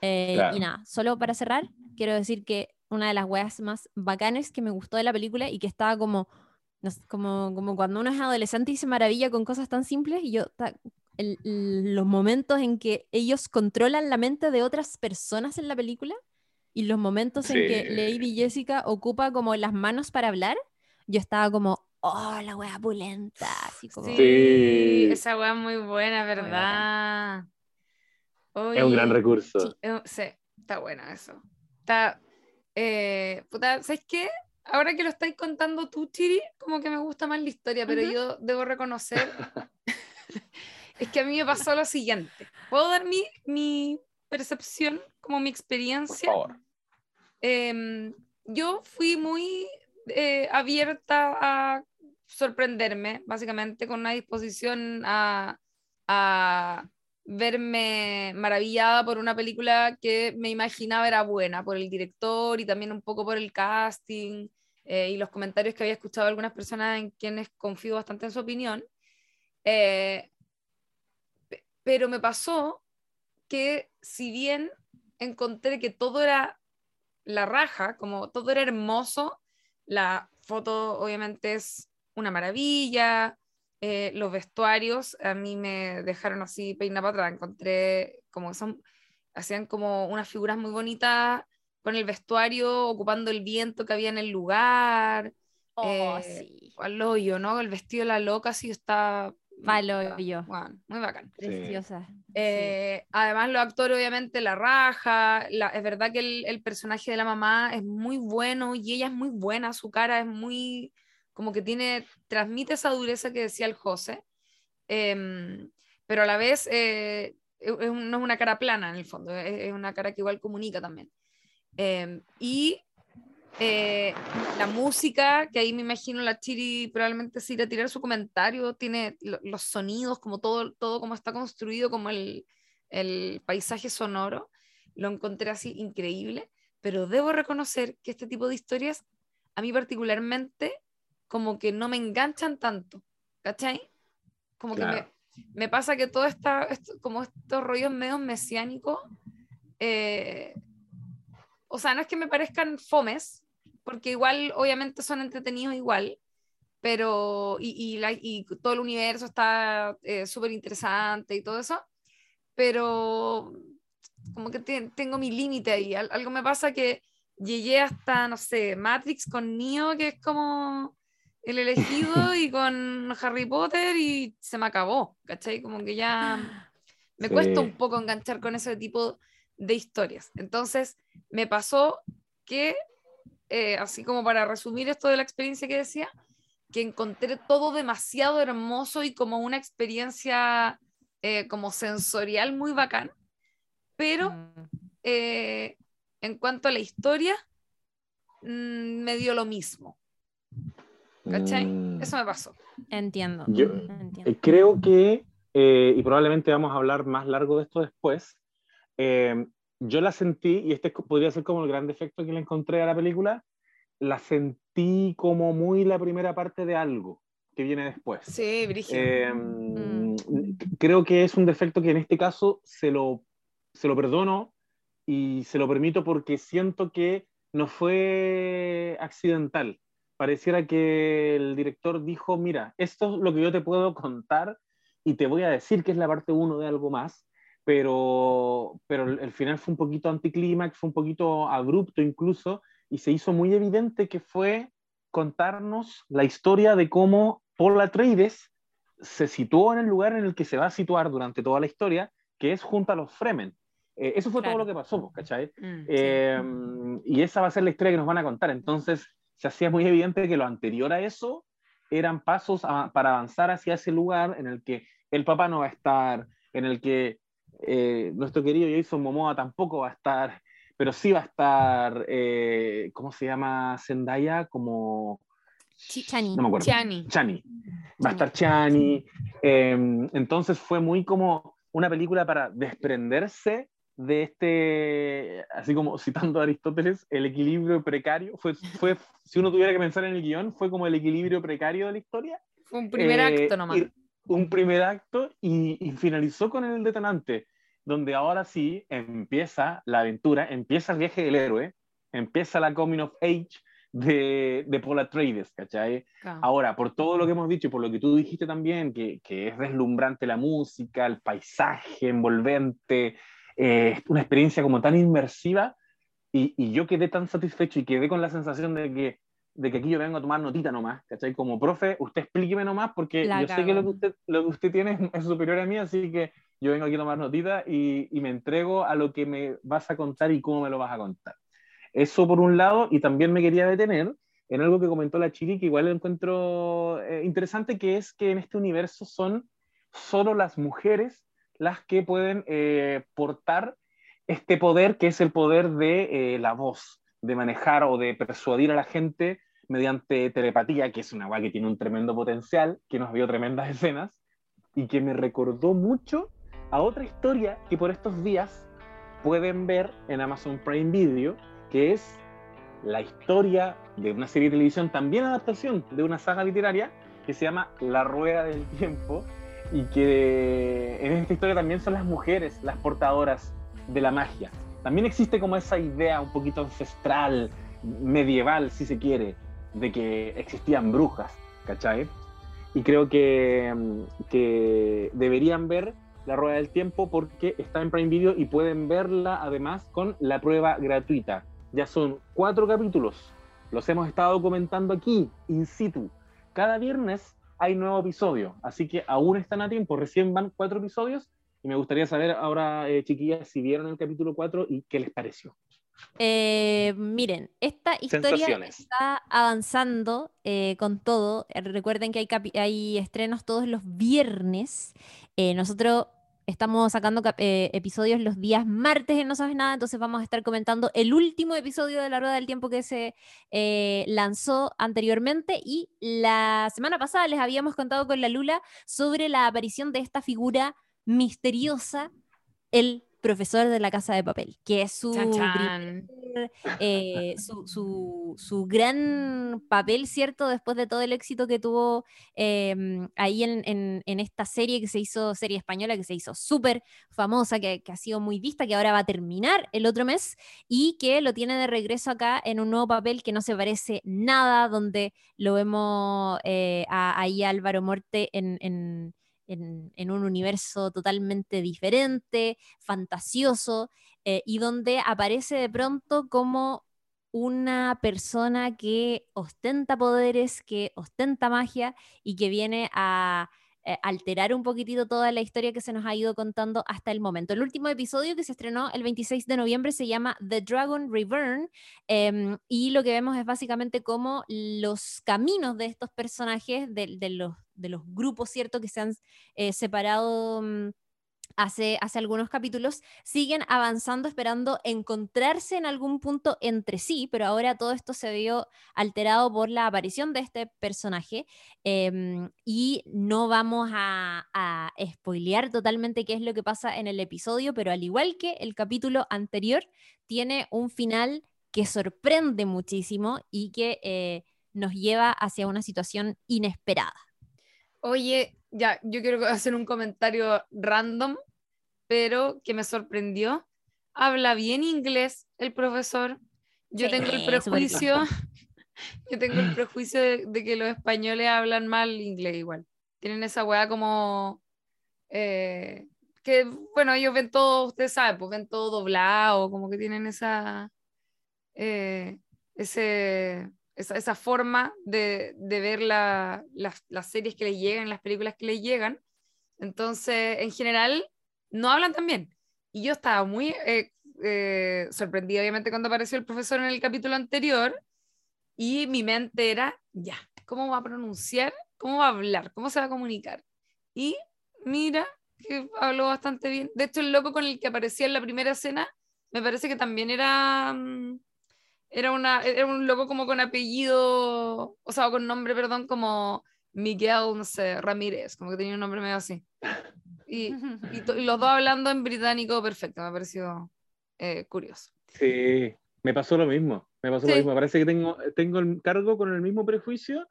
Eh, y nada, solo para cerrar, quiero decir que una de las weas más bacanes que me gustó de la película y que estaba como, como, como cuando uno es adolescente y se maravilla con cosas tan simples y yo, los momentos en que ellos controlan la mente de otras personas en la película y los momentos en que Lady Jessica ocupa como las manos para hablar, yo estaba como, oh, la wea pulenta. Así como... Sí, esa wea muy buena, ¿verdad? es un gran recurso. Sí, está buena eso. Está, eh, puta, ¿sabes qué? Ahora que lo estáis contando tú, Chiri, como que me gusta más la historia, pero yo debo reconocer, es que a mí me pasó lo siguiente. ¿Puedo dar mi, mi percepción, como mi experiencia? Por favor. Em, yo fui muy eh, abierta a sorprenderme, básicamente, con una disposición a, a verme maravillada por una película que me imaginaba era buena, por el director y también un poco por el casting eh, y los comentarios que había escuchado de algunas personas en quienes confío bastante en su opinión. Eh, pero me pasó que si bien encontré que todo era la raja, como todo era hermoso, la foto obviamente es una maravilla, eh, los vestuarios a mí me dejaron así peina para atrás, encontré como son, hacían como unas figuras muy bonitas con el vestuario ocupando el viento que había en el lugar. Oh, eh, sí. Al hoyo, ¿no? El vestido de la loca sí está Malo yo. muy bacán. Preciosa. Eh, además, los actores, obviamente, la raja. es verdad que el, personaje de la mamá es muy bueno y ella es muy buena. Su cara es muy. Como que tiene. Transmite esa dureza que decía el José. Em, pero a la vez eh, no es una cara plana en el fondo. Es, una cara que igual comunica también. Em, y eh, la música, que ahí me imagino la Chiri probablemente se irá a tirar su comentario, tiene los sonidos, como todo, todo como está construido, como el, el paisaje sonoro, lo encontré así increíble, pero debo reconocer que este tipo de historias, a mí particularmente, como que no me enganchan tanto, ¿cachai? Como que me, me, pasa que todo está, como estos rollos medio mesiánicos, eh, o sea, no es que me parezcan fomes, porque igual, obviamente son entretenidos igual, pero, y, y, todo el universo está eh, súper interesante y todo eso, pero como que tengo mi límite ahí. algo me pasa que llegué hasta, no sé, Matrix con Neo, que es como el elegido, y con Harry Potter, y se me acabó, ¿cachai? Como que ya me cuesta un poco enganchar con ese tipo de historias. Entonces, me pasó que eh, así como para resumir esto de la experiencia que decía, que encontré todo demasiado hermoso y como una experiencia eh, como sensorial muy bacán, pero mm. eh, en cuanto a la historia, mm, me dio lo mismo. ¿Cachai? Mm. Eso me pasó. Entiendo. Yo creo que, y probablemente vamos a hablar más largo de esto después, yo la sentí, y este podría ser como el gran defecto que le encontré a la película, la sentí como muy la primera parte de algo que viene después. Sí, em, mm. Creo que es un defecto que en este caso se lo, se lo perdono y se lo permito porque siento que no fue accidental. Pareciera que el director dijo, mira, esto es lo que yo te puedo contar y te voy a decir que es la parte uno de algo más, pero, pero el final fue un poquito anticlímax, fue un poquito abrupto incluso, y se hizo muy evidente que fue contarnos la historia de cómo Paul Atreides se situó en el lugar en el que se va a situar durante toda la historia, que es junto a los Fremen. Eh, eso fue todo lo que pasó, ¿cachai? Mm, em, y esa va a ser la historia que nos van a contar. Entonces, se hacía muy evidente que lo anterior a eso eran pasos para avanzar hacia ese lugar en el que el papá no va a estar, en el que eh, nuestro querido Jason Momoa tampoco va a estar, pero sí va a estar, eh, ¿cómo se llama Zendaya? Como... Chani. No me acuerdo. Chani. Va a estar Chani. Em, entonces fue muy como una película para desprenderse de este, así como citando a Aristóteles, el equilibrio precario, fue, fue, si uno tuviera que pensar en el guion, fue como el equilibrio precario de la historia. Fue un primer eh, acto nomás. Un primer acto y, y, finalizó con el detonante, donde ahora sí empieza la aventura, empieza el viaje del héroe, empieza la coming of age de, de Paul Atreides, ¿cachai? Ahora, por todo lo que hemos dicho y por lo que tú dijiste también, que, que es deslumbrante la música, el paisaje envolvente, eh, una experiencia como tan inmersiva, y, y, yo quedé tan satisfecho y quedé con la sensación de que, de que aquí yo vengo a tomar notita nomás, ¿cachai? Como profe, usted explíqueme nomás, porque yo sé que lo que, usted, lo que usted tiene es superior a mí, así que yo vengo aquí a tomar notita y, y me entrego a lo que me vas a contar y cómo me lo vas a contar. Eso por un lado, y también me quería detener en algo que comentó la Chiri, que igual lo encuentro eh, interesante, que es que en este universo son solo las mujeres las que pueden eh, portar este poder, que es el poder de eh, la voz, de manejar o de persuadir a la gente mediante telepatía, que es una guay que tiene un tremendo potencial, que nos vio tremendas escenas, y que me recordó mucho a otra historia que por estos días pueden ver en Amazon Prime Video, que es la historia de una serie de televisión, también adaptación de una saga literaria que se llama La Rueda del Tiempo y que en esta historia también son las mujeres las portadoras de la magia. También existe como esa idea un poquito ancestral, medieval, si se quiere, de que existían brujas, ¿cachai? Y creo que, que deberían ver La Rueda del Tiempo porque está en Prime Video y pueden verla además con la prueba gratuita. Ya son cuatro capítulos. Los hemos estado documentando aquí, in situ. Cada viernes hay nuevo episodio, así que aún están a tiempo. Recién van cuatro episodios y me gustaría saber ahora, eh, chiquillas, si vieron el capítulo 4 y qué les pareció. Eh, miren, esta historia está avanzando eh, con todo. recuerden que hay, hay, estrenos todos los viernes. nosotros Estamos sacando eh, episodios los días martes en No Sabes Nada, entonces vamos a estar comentando el último episodio de La Rueda del Tiempo que se eh, lanzó anteriormente y la semana pasada les habíamos contado con la Lula sobre la aparición de esta figura misteriosa, el profesor de la casa de papel, que es su, eh, su, su, gran papel, ¿cierto? Después de todo el éxito que tuvo em, ahí en, en, esta serie que se hizo, serie española, que se hizo súper famosa, que, que, ha sido muy vista, que ahora va a terminar el otro mes y que lo tiene de regreso acá en un nuevo papel que no se parece nada, donde lo vemos eh, ahí a Álvaro Morte en en, un universo totalmente diferente, fantasioso, eh, y donde aparece de pronto como una persona que ostenta poderes, que ostenta magia y que viene a eh, alterar un poquitito toda la historia que se nos ha ido contando hasta el momento. El último episodio que se estrenó el 26 de noviembre se llama The Dragon Reborn em, y lo que vemos es básicamente cómo los caminos de estos personajes, de, los, de los grupos, ¿cierto?, que se han eh, separado. Hace, hace algunos capítulos, siguen avanzando esperando encontrarse en algún punto entre sí, pero ahora todo esto se vio alterado por la aparición de este personaje em, y no vamos a, a spoilear totalmente qué es lo que pasa en el episodio, pero al igual que el capítulo anterior, tiene un final que sorprende muchísimo y que eh, nos lleva hacia una situación inesperada. Oye, ya, yo quiero hacer un comentario random, pero que me sorprendió. Habla bien inglés el profesor. Yo tengo el prejuicio, yo tengo el prejuicio de, que los españoles hablan mal inglés igual. Tienen esa weá como eh, que, bueno, ellos ven todo, ustedes saben, pues ven todo doblado, como que tienen esa, eh, ese, esa, forma de, ver las, las series que les llegan, las películas que les llegan. Entonces, en general, no hablan tan bien. Y yo estaba muy eh, eh, sorprendida, obviamente, cuando apareció el profesor en el capítulo anterior, y mi mente era, ya, ¿cómo va a pronunciar? ¿Cómo va a hablar? ¿Cómo se va a comunicar? Y mira, que habló bastante bien. De hecho, el loco con el que aparecía en la primera escena, me parece que también era, mm, era, una, era un loco como con apellido, o sea, con nombre, perdón, como Miguel, no sé, Ramírez, como que tenía un nombre medio así. y, los dos hablando en británico perfecto, me ha parecido eh, curioso. Sí, me pasó lo mismo, me pasó lo mismo. Parece que tengo, tengo el cargo con el mismo prejuicio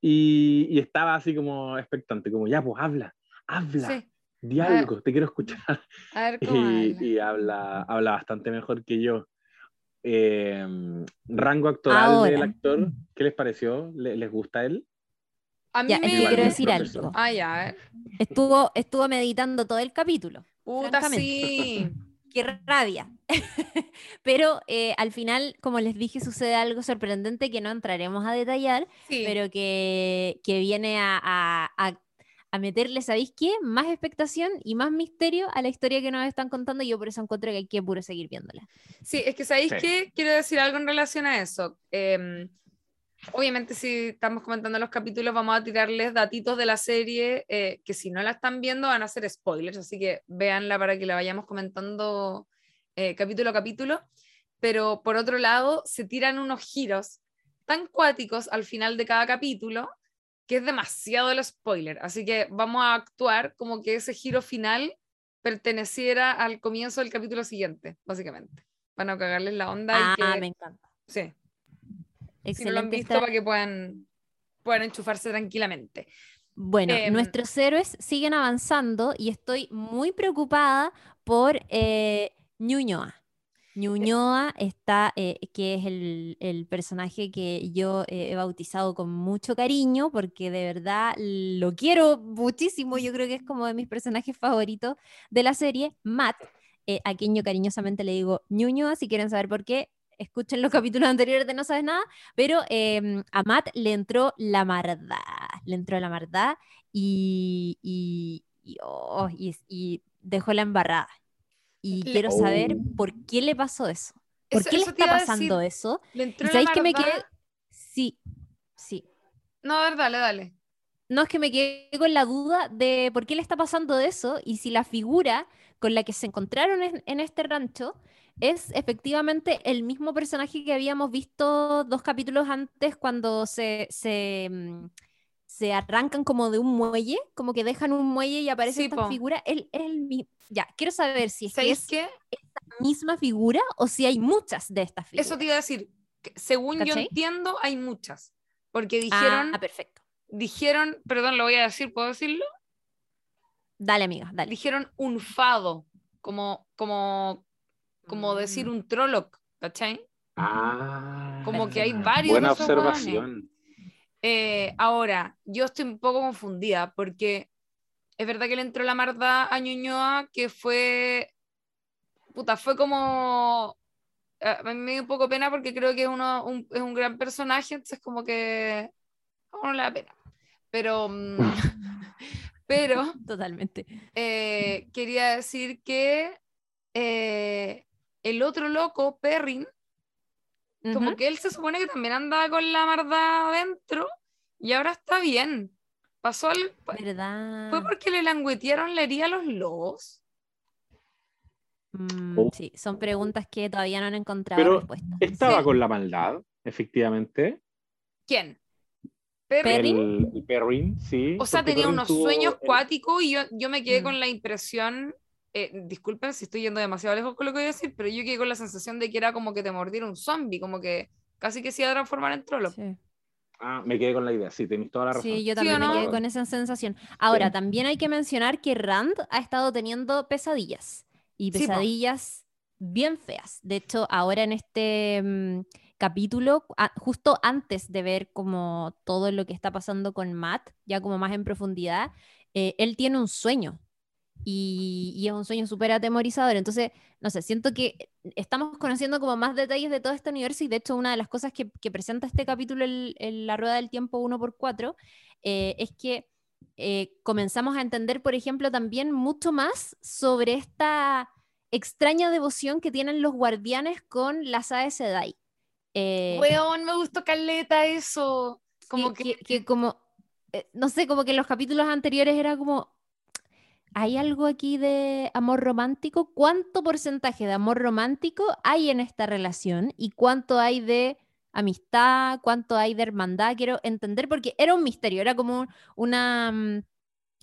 y, estaba así como expectante, como ya, pues habla, habla. Di algo, te quiero escuchar. A ver, y, y habla, habla bastante mejor que yo. Eh, rango actoral del actor, ¿qué les pareció? ¿Les, gusta él? A mí me... quiero decir algo. Ah, ya, Estuvo, estuvo meditando todo el capítulo. Puta, sí. Qué rabia. pero eh, al final, como les dije, sucede algo sorprendente que no entraremos a detallar, pero que, que viene a a meterle, ¿sabéis qué? Más expectación y más misterio a la historia que nos están contando y yo por eso encuentro que hay que puro seguir viéndola. Sí, es que ¿sabéis qué? Quiero decir algo en relación a eso. Em, obviamente si estamos comentando los capítulos vamos a tirarles datitos de la serie eh, que si no la están viendo van a ser spoilers, así que véanla para que la vayamos comentando eh, capítulo a capítulo. Pero por otro lado, se tiran unos giros tan cuáticos al final de cada capítulo que es demasiado el spoiler, así que vamos a actuar como que ese giro final perteneciera al comienzo del capítulo siguiente, básicamente, para no cagarles la onda. Ah, y que... me encanta. Sí. Excelente. Si no lo han visto, para que puedan, puedan enchufarse tranquilamente. Bueno, em, nuestros héroes siguen avanzando y estoy muy preocupada por eh, Ñuñoa. Ñuñoa está, eh, que es el, personaje que yo he bautizado con mucho cariño, porque de verdad lo quiero muchísimo, yo creo que es como de mis personajes favoritos de la serie, Matt, eh, a quien yo cariñosamente le digo Ñuñoa, si quieren saber por qué, escuchen los capítulos anteriores de No Sabes Nada, pero em, a Matt le entró la maldad, le entró la maldad y, y, y oh, dejó la embarrada y quiero saber oh. por qué le pasó eso. ¿Por qué le está pasando eso? ¿Le ¿Sabéis que me quedé? Sí, sí. No, a ver, dale, dale. No, es que me quedé con la duda de por qué le está pasando eso y si la figura con la que se encontraron en, este rancho es efectivamente el mismo personaje que habíamos visto dos capítulos antes cuando se, se, mm, se arrancan como de un muelle, como que dejan un muelle y aparece esta figura. Él es el mismo ya, quiero saber si es, que es esta misma figura o si hay muchas de estas figuras. Eso te iba a decir, según yo entiendo, hay muchas. Porque dijeron. Ah, perfecto. Dijeron, perdón, lo voy a decir, ¿puedo decirlo? Dale, amiga, dale. Dijeron un fado, como, como, como decir mm. un trolloc, ¿cachai? Ah. Como que hay varios. Buena observación. Eh, ahora, yo estoy un poco confundida porque es verdad que le entró la marda a Ñuñoa, que fue. Puta, fue como. A mí me dio un poco pena porque creo que es, uno, un, es un gran personaje, entonces, como que. No le da pena. Pero. Mm, pero. Totalmente. Eh, quería decir que. Eh, el otro loco, Perrin, como que él se supone que también andaba con la marda adentro y ahora está bien. Pasó algo. ¿Verdad? ¿Fue porque le languetearon la herida a los lobos? Mm, oh. Sí, son preguntas que todavía no han encontrado respuesta. ¿Estaba con la maldad, efectivamente? ¿Quién? ¿Perrin? El, Perrin, sí. O sea, tenía unos sueños cuáticos y yo, yo me quedé mm. con la impresión, eh, disculpen si estoy yendo demasiado lejos con lo que voy a decir, pero yo quedé con la sensación de que era como que te mordiera un zombie, como que casi que se iba a transformar en trolo. Sí. Ah, me quedé con la idea, sí, tenéis toda la razón. Sí, yo también me quedé con esa sensación. Ahora, también hay que mencionar que Rand ha estado teniendo pesadillas y pesadillas bien feas. De hecho, ahora en este mm, capítulo, justo antes de ver como todo lo que está pasando con Matt, ya como más en profundidad, eh, él tiene un sueño y, es un sueño súper atemorizador. Entonces, no sé, siento que estamos conociendo como más detalles de todo este universo y de hecho una de las cosas que, presenta este capítulo en, la Rueda del Tiempo 1x4 eh, es que eh, comenzamos a entender, por ejemplo, también mucho más sobre esta extraña devoción que tienen los guardianes con las Aes Sedai. Eh, Weón, me gustó Caleta eso. Como que, que como, eh, no sé, como que en los capítulos anteriores era como, ¿hay algo aquí de amor romántico? ¿Cuánto porcentaje de amor romántico hay en esta relación? ¿Y cuánto hay de amistad? ¿Cuánto hay de hermandad? Quiero entender porque era un misterio, era como una, mm,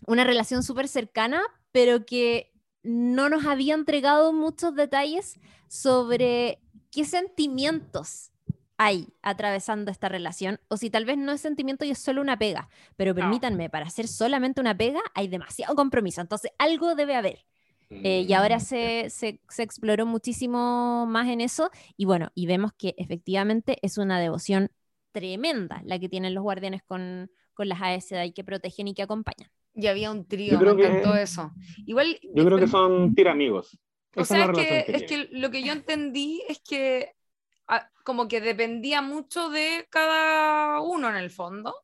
una relación súper cercana, pero que no nos había entregado muchos detalles sobre qué sentimientos hay atravesando esta relación, o si tal vez no es sentimiento y es solo una pega, pero permítanme, para ser solamente una pega hay demasiado compromiso, entonces algo debe haber. Eh, y ahora mm, se, se, se, exploró muchísimo más en eso y bueno, y vemos que efectivamente es una devoción tremenda la que tienen los guardianes con, con las Aes Sedai que protegen y que acompañan. Y había un trío, me encantó eso. Igual, yo creo que son tiramigos. O sea, es que, es que lo que yo entendí es que como que dependía mucho de cada uno en el fondo.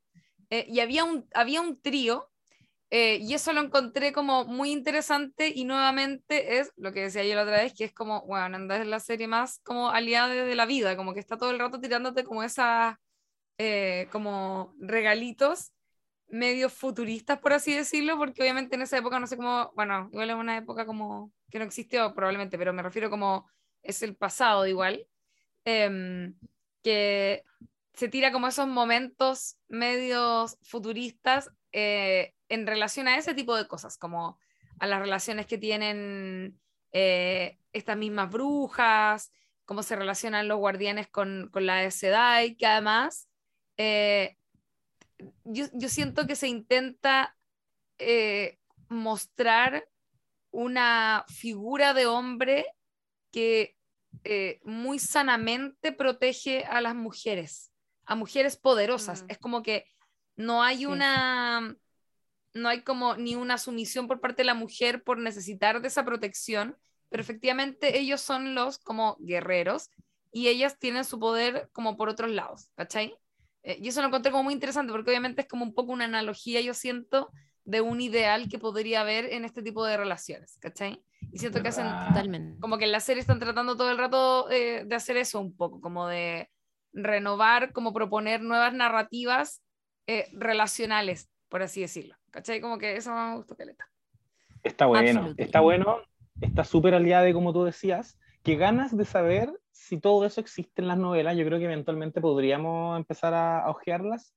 Eh, y había un, había un trío, eh, y eso lo encontré como muy interesante, y nuevamente es lo que decía yo la otra vez, que es como, bueno, anda es la serie más como aliada de la vida, como que está todo el rato tirándote como esas, eh, como regalitos medio futuristas, por así decirlo, porque obviamente en esa época no sé cómo, bueno, igual es una época como que no existió probablemente, pero me refiero como es el pasado igual. Em, que se tira como esos momentos medios futuristas eh, en relación a ese tipo de cosas, como a las relaciones que tienen eh, estas mismas brujas, cómo se relacionan los guardianes con, con la Sedai, que además eh, yo, yo, siento que se intenta mostrar una figura de hombre que eh, muy sanamente protege a las mujeres, a mujeres poderosas. Mm. Es como que no hay una, no hay como ni una sumisión por parte de la mujer por necesitar de esa protección, pero efectivamente ellos son los como guerreros y ellas tienen su poder como por otros lados, ¿cachai? Eh, y eso lo encontré como muy interesante porque obviamente es como un poco una analogía, yo siento, de un ideal que podría haber en este tipo de relaciones, ¿cachai? Y siento que hacen totalmente. Como que en la serie están tratando todo el rato eh, de hacer eso un poco, como de renovar, como proponer nuevas narrativas eh, relacionales, por así decirlo. ¿Cachai? Como que eso me gustó, Caleta. Está bueno, está bueno, está súper aliada, como tú decías. que ganas de saber si todo eso existe en las novelas. Yo creo que eventualmente podríamos empezar a, a ojearlas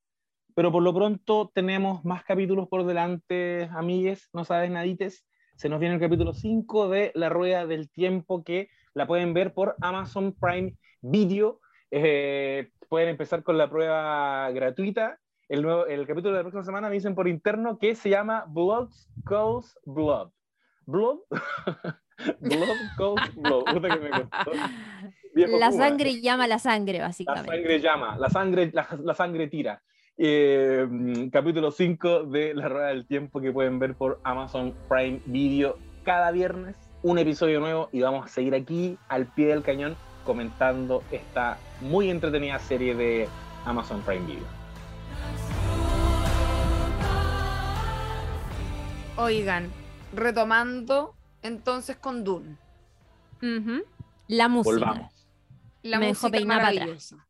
pero por lo pronto tenemos más capítulos por delante, amigues, no sabes nadites. Se nos viene el capítulo 5 de La Rueda del Tiempo, que la pueden ver por Amazon Prime Video. Eh, pueden empezar con la prueba gratuita. El, nuevo, el capítulo de la próxima semana me dicen por interno que se llama Blood Calls Blood. Blood. blood Calls Blood. la sangre llama la sangre, básicamente. La sangre llama, la sangre, la sangre tira. Eh, capítulo 5 de La Rueda del Tiempo que pueden ver por Amazon Prime Video cada viernes, un episodio nuevo y vamos a seguir aquí al pie del cañón comentando esta muy entretenida serie de Amazon Prime Video. Oigan, retomando entonces con Dune. La música. La música maravillosa.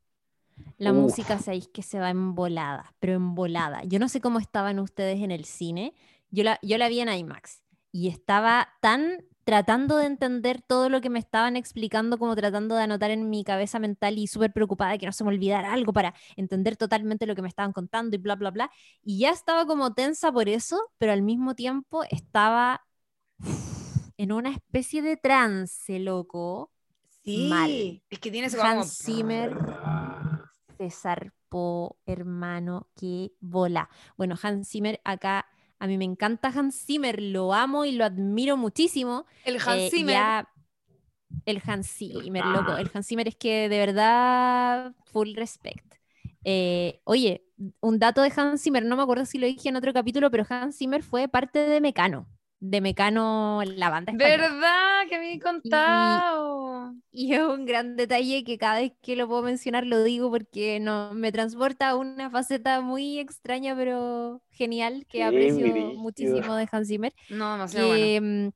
La música, sabéis que se va embolada, pero embolada. Yo no sé cómo estaban ustedes en el cine. Yo la, yo la vi en IMAX y estaba tan tratando de entender todo lo que me estaban explicando, como tratando de anotar en mi cabeza mental y súper preocupada de que no se me olvidara algo para entender totalmente lo que me estaban contando y bla, bla, bla. Y ya estaba como tensa por eso, pero al mismo tiempo estaba en una especie de trance, loco. Sí, es que tiene Hans Zimmer se zarpó, hermano, qué bola. Bueno, Hans Zimmer acá, a mí me encanta Hans Zimmer, lo amo y lo admiro muchísimo. El Hans eh, Zimmer. el Hans Zimmer, loco. El Hans Zimmer es que de verdad, full respect. Eh, oye, un dato de Hans Zimmer, no me acuerdo si lo dije en otro capítulo, pero Hans Zimmer fue parte de Mecano de Mecano, la banda ¿Verdad? Que me he contado. Y, es un gran detalle que cada vez que lo puedo mencionar lo digo porque no, me transporta a una faceta muy extraña pero genial que aprecio muchísimo de Hans Zimmer. No, que, bueno. Mm,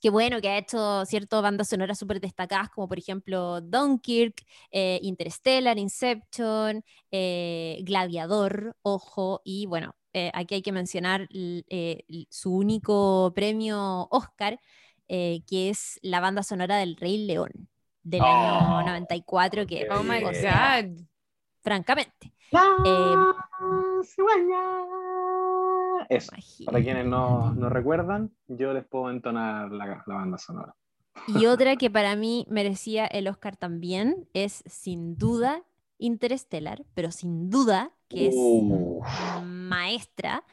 que bueno, que ha hecho ciertas bandas sonoras súper destacadas, como por ejemplo Dunkirk, eh, Interstellar, Inception, eh, Gladiador, Ojo, y bueno, eh, aquí hay que mencionar eh, su único premio Oscar, eh, que es la banda sonora del Rey León del año 94, que oh my God. francamente. eso. Para quienes no, no, recuerdan, yo les puedo entonar la, la banda sonora. Y otra que para mí merecía el Oscar también es sin duda Interstellar, pero sin duda que es maestra,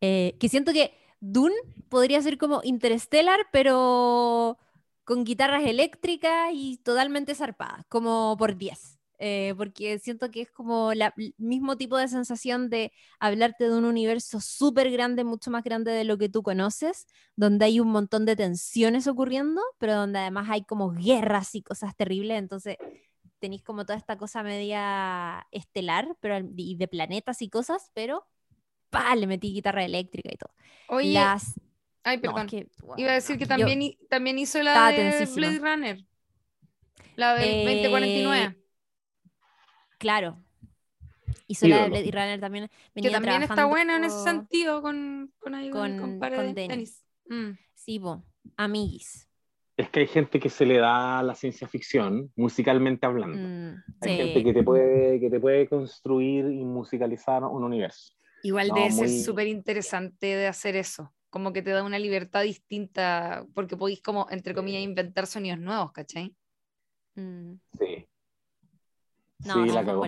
eh, que siento que Dune podría ser como Interstellar, pero con guitarras eléctricas y totalmente zarpadas, como por 10. Eh, porque siento que es como el mismo tipo de sensación de hablarte de un universo súper grande, mucho más grande de lo que tú conoces, donde hay un montón de tensiones ocurriendo, pero donde además hay como guerras y cosas terribles, entonces tenéis como toda esta cosa media estelar pero, y de planetas y cosas, pero ¡pah! le metí guitarra eléctrica y todo. Oye, Las... ay, perdón. Iba a decir que también, también hizo la de Blade Runner, la del 2049. Claro. Hizo la de Blade Runner también. que también está buena en ese sentido con, con, con, con, Dennis. Mm. Sí, bo, amiguis. Es que hay gente que se le da la ciencia ficción, musicalmente hablando. Mm, hay gente que te, puede, que te puede construir y musicalizar un universo. Igual de ser súper interesante de hacer eso. Como que te da una libertad distinta, porque podéis como, entre comillas, inventar sonidos nuevos, ¿cachai? Mm. Sí. No, sí, la cagó.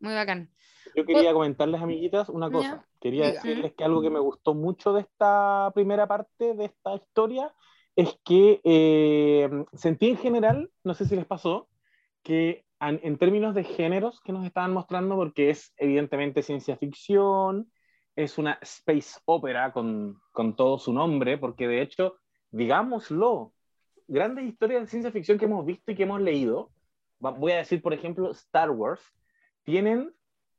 Muy bacán. Yo quería comentarles, amiguitas, una cosa. Quería decirles que algo que me gustó mucho de esta primera parte de esta historia es que eh, sentí en general, no sé si les pasó, que en, términos de géneros que nos estaban mostrando, porque es evidentemente ciencia ficción, es una space opera con, con todo su nombre, porque de hecho, digámoslo, grandes historias de ciencia ficción que hemos visto y que hemos leído, voy a decir, por ejemplo, Star Wars, tienen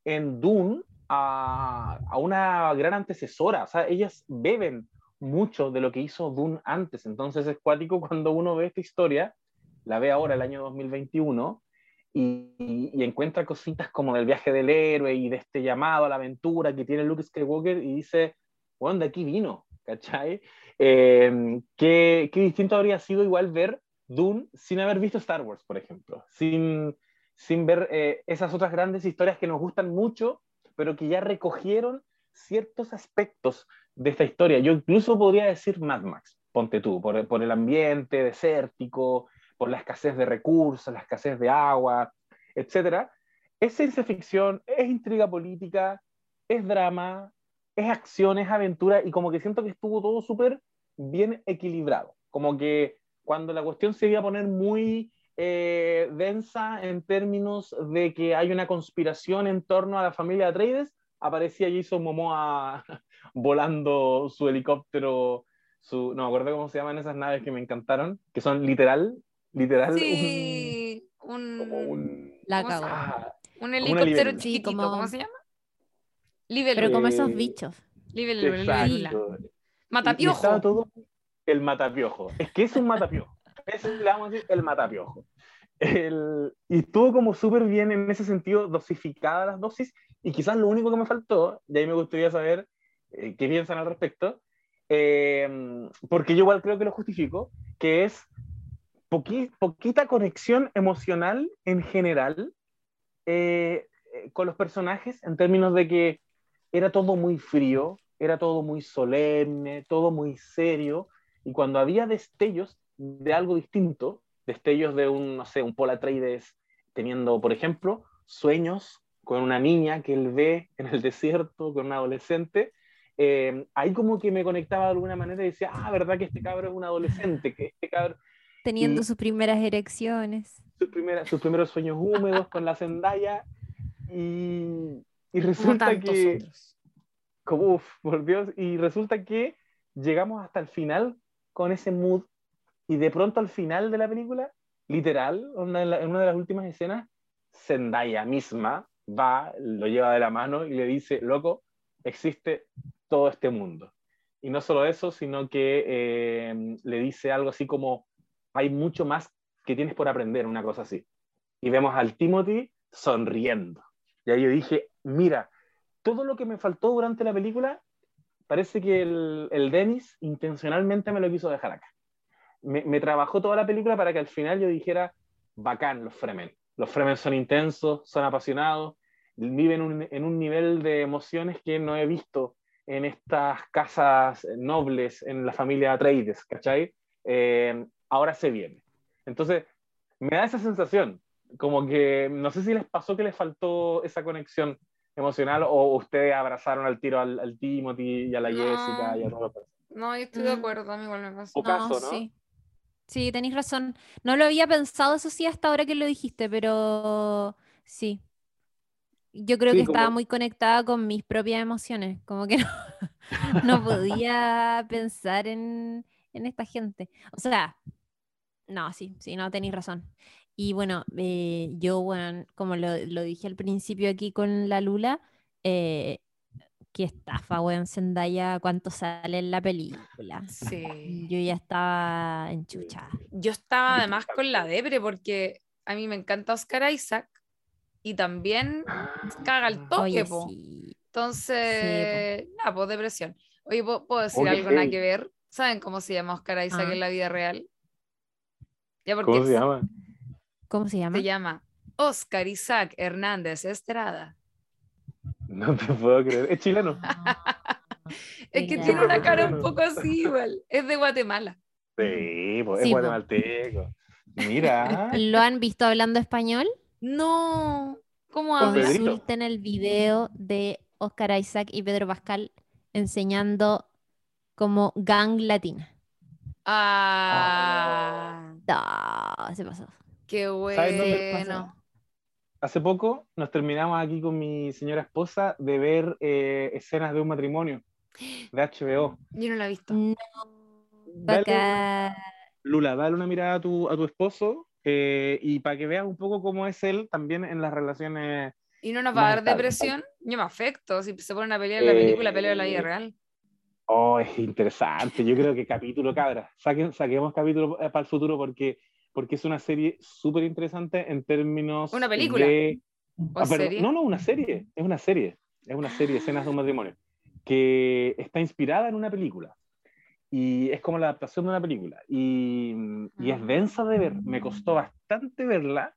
en Dune a, a, una gran antecesora, o sea, ellas beben mucho de lo que hizo Dune antes, entonces es cuático cuando uno ve esta historia, la ve ahora el año 2021, y, encuentra cositas como del viaje del héroe y de este llamado a la aventura que tiene Luke Skywalker y dice, bueno, de aquí vino, ¿cachai? Eh, ¿qué, ¿qué, distinto habría sido igual ver Dune sin haber visto Star Wars, por ejemplo, sin, sin ver eh, esas otras grandes historias que nos gustan mucho, pero que ya recogieron ciertos aspectos de esta historia. Yo incluso podría decir Mad Max, ponte tú, por, por el ambiente desértico, por la escasez de recursos, la escasez de agua, etc. Es ciencia ficción, es intriga política, es drama, es acción, es aventura, y como que siento que estuvo todo súper bien equilibrado. Como que cuando la cuestión se iba a poner muy eh, densa en términos de que hay una conspiración en torno a la familia Atreides, aparecía Jason Momoa volando su helicóptero, su, no me acuerdo cómo se llaman esas naves que me encantaron, que son literal, literal sí, un, un, la un helicóptero chiquitito, ¿cómo se llama? Pero como esos bichos. Matapiojo. todo el matapiojo. Es que es un matapiojo. Ese le vamos a decir el matapiojo. El, y estuvo como súper bien en ese sentido, dosificada las dosis. Y quizás lo único que me faltó, de ahí me gustaría saber eh, qué piensan al respecto, eh, porque yo igual creo que lo justifico, que es poquita conexión emocional en general eh, con los personajes, en términos de que era todo muy frío, era todo muy solemne, todo muy serio, y cuando había destellos de algo distinto, destellos de un, no sé, un Paul teniendo, por ejemplo, sueños con una niña que él ve en el desierto, con un adolescente, eh, ahí como que me conectaba de alguna manera y decía, ah, verdad que este cabro es un adolescente, que este. Teniendo sus primeras erecciones. Sus, sus primeros sueños húmedos con la Zendaya y, y resulta que... Como, uf, por Dios, y resulta que llegamos hasta el final con ese mood y de pronto al final de la película, literal, en una de las últimas escenas, Zendaya misma va, lo lleva de la mano y le dice, loco, existe todo este mundo. Y no solo eso, sino que eh, le dice algo así como, hay mucho más que tienes por aprender, una cosa así. Y vemos al Timothy sonriendo. Y ahí yo dije, mira, todo lo que me faltó durante la película parece que el, el Dennis intencionalmente me lo quiso dejar acá. Me, trabajó toda la película para que al final yo dijera, bacán los Fremen. Los Fremen son intensos, son apasionados, viven en un nivel de emociones que no he visto en estas casas nobles, en la familia Atreides, ¿cachai? Eh, ahora se viene. Entonces, me da esa sensación, como que no sé si les pasó que les faltó esa conexión emocional o ustedes abrazaron al tiro al, Timothy y a la Jessica y a todos No, yo estoy de mm. acuerdo, a mí igual me pasó. caso, ¿no? Sí. Sí, tenéis razón. No lo había pensado, eso sí, hasta ahora que lo dijiste, pero sí. Yo creo que estaba muy conectada con mis propias emociones, como que no, podía pensar en, esta gente. O sea, no, sí, sí, no tenéis razón. Y bueno, eh, yo, bueno, como lo, dije al principio aquí con la Lula, eh, qué estafa, weón, Zendaya, cuánto sale en la película. Sí. Yo ya estaba enchuchada. Yo estaba además con la debre porque a mí me encanta Oscar Isaac y también caga el toque, po. Entonces, nada, pues depresión. Oye, ¿puedo, decir algo nada que ver? ¿Saben cómo se llama Oscar Isaac ah. en la vida real? ¿Cómo se llama? ¿Cómo se llama? Se llama Oscar Isaac Hernández Estrada. No te puedo creer. Es chileno. es que tiene una cara un poco así igual. Es de Guatemala. Sí, pues es guatemalteco. Mira. ¿Lo han visto hablando español? No, ¿cómo en el video de Oscar Isaac y Pedro Pascal enseñando como gang latina. Ah. ah se pasó. Qué bueno. Hace poco nos terminamos aquí con mi señora esposa de ver eh, escenas de un matrimonio de HBO. Yo no la he visto. Lula, dale una mirada a tu, a tu esposo eh, y para que veas un poco cómo es él también en las relaciones. ¿Y no nos va a dar depresión? Yo me afecto. Si se pone a pelear en la película, pelea en la vida eh, real. Oh, es interesante. Yo creo que capítulo, cabra. saquemos capítulo eh, para el futuro porque, porque es una serie súper interesante en términos. ¿Una película? De... Ah, no, no, una serie. Es una serie. Es una serie, escenas de un matrimonio. Que está inspirada en una película y es como la adaptación de una película y, y, es densa de ver, me costó bastante verla.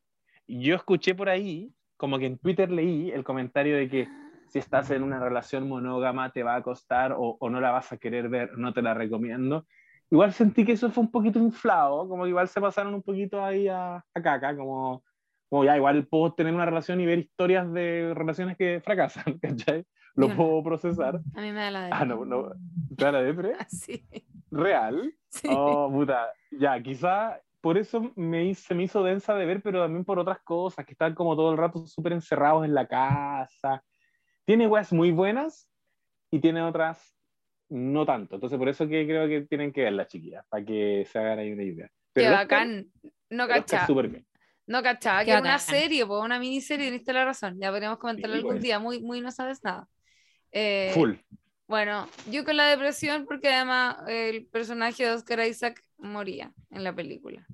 Yo escuché por ahí, como que en Twitter leí el comentario de que si estás en una relación monógama te va a costar o, o no la vas a querer ver, no te la recomiendo. Igual sentí que eso fue un poquito inflado, como que igual se pasaron un poquito ahí a, a caca, como, como ya igual puedo tener una relación y ver historias de relaciones que fracasan, ¿cachai? lo puedo procesar. A mí me da la de. Ah, no, no. ¿Te da la depre? sí. ¿Real? Sí. Oh, puta. Ya, quizá por eso me, se me hizo densa de ver, pero también por otras cosas, que están como todo el rato súper encerrados en la casa. Tiene weas muy buenas y tiene otras no tanto. Entonces, por eso que creo que tienen que ver las chiquillas, para que se hagan ahí una idea. Pero Qué bacán. No cachaba. No cachaba, que era una serie, pues una miniserie, teniste la razón. Ya podríamos comentarlo algún pues. día. Muy, muy no sabes nada. Eh, Full. Bueno, yo con la depresión, porque además el personaje de Oscar Isaac moría en la película.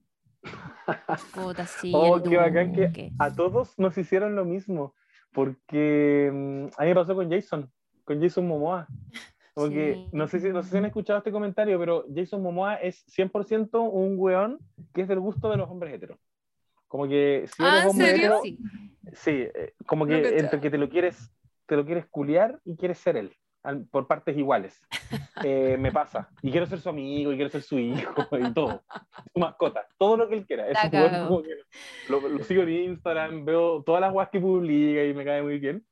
Puta, sí, oh, qué bacán que a todos nos hicieron lo mismo, porque mm, a mí me pasó con Jason, con Jason Momoa. Porque no, sé si, no sé si han escuchado este comentario, pero Jason Momoa es 100% un weón que es del gusto de los hombres heteros. Como que si eres ah, hombre hetero, sí. sí, eh, como que entre que te lo quieres te lo quieres culiar y quieres ser él, por partes iguales. Eh, me pasa. Y quiero ser su amigo, y quiero ser su hijo, y todo. Su mascota, todo lo que él quiera. lo, sigo en Instagram, veo todas las guas que publica y me cae muy bien.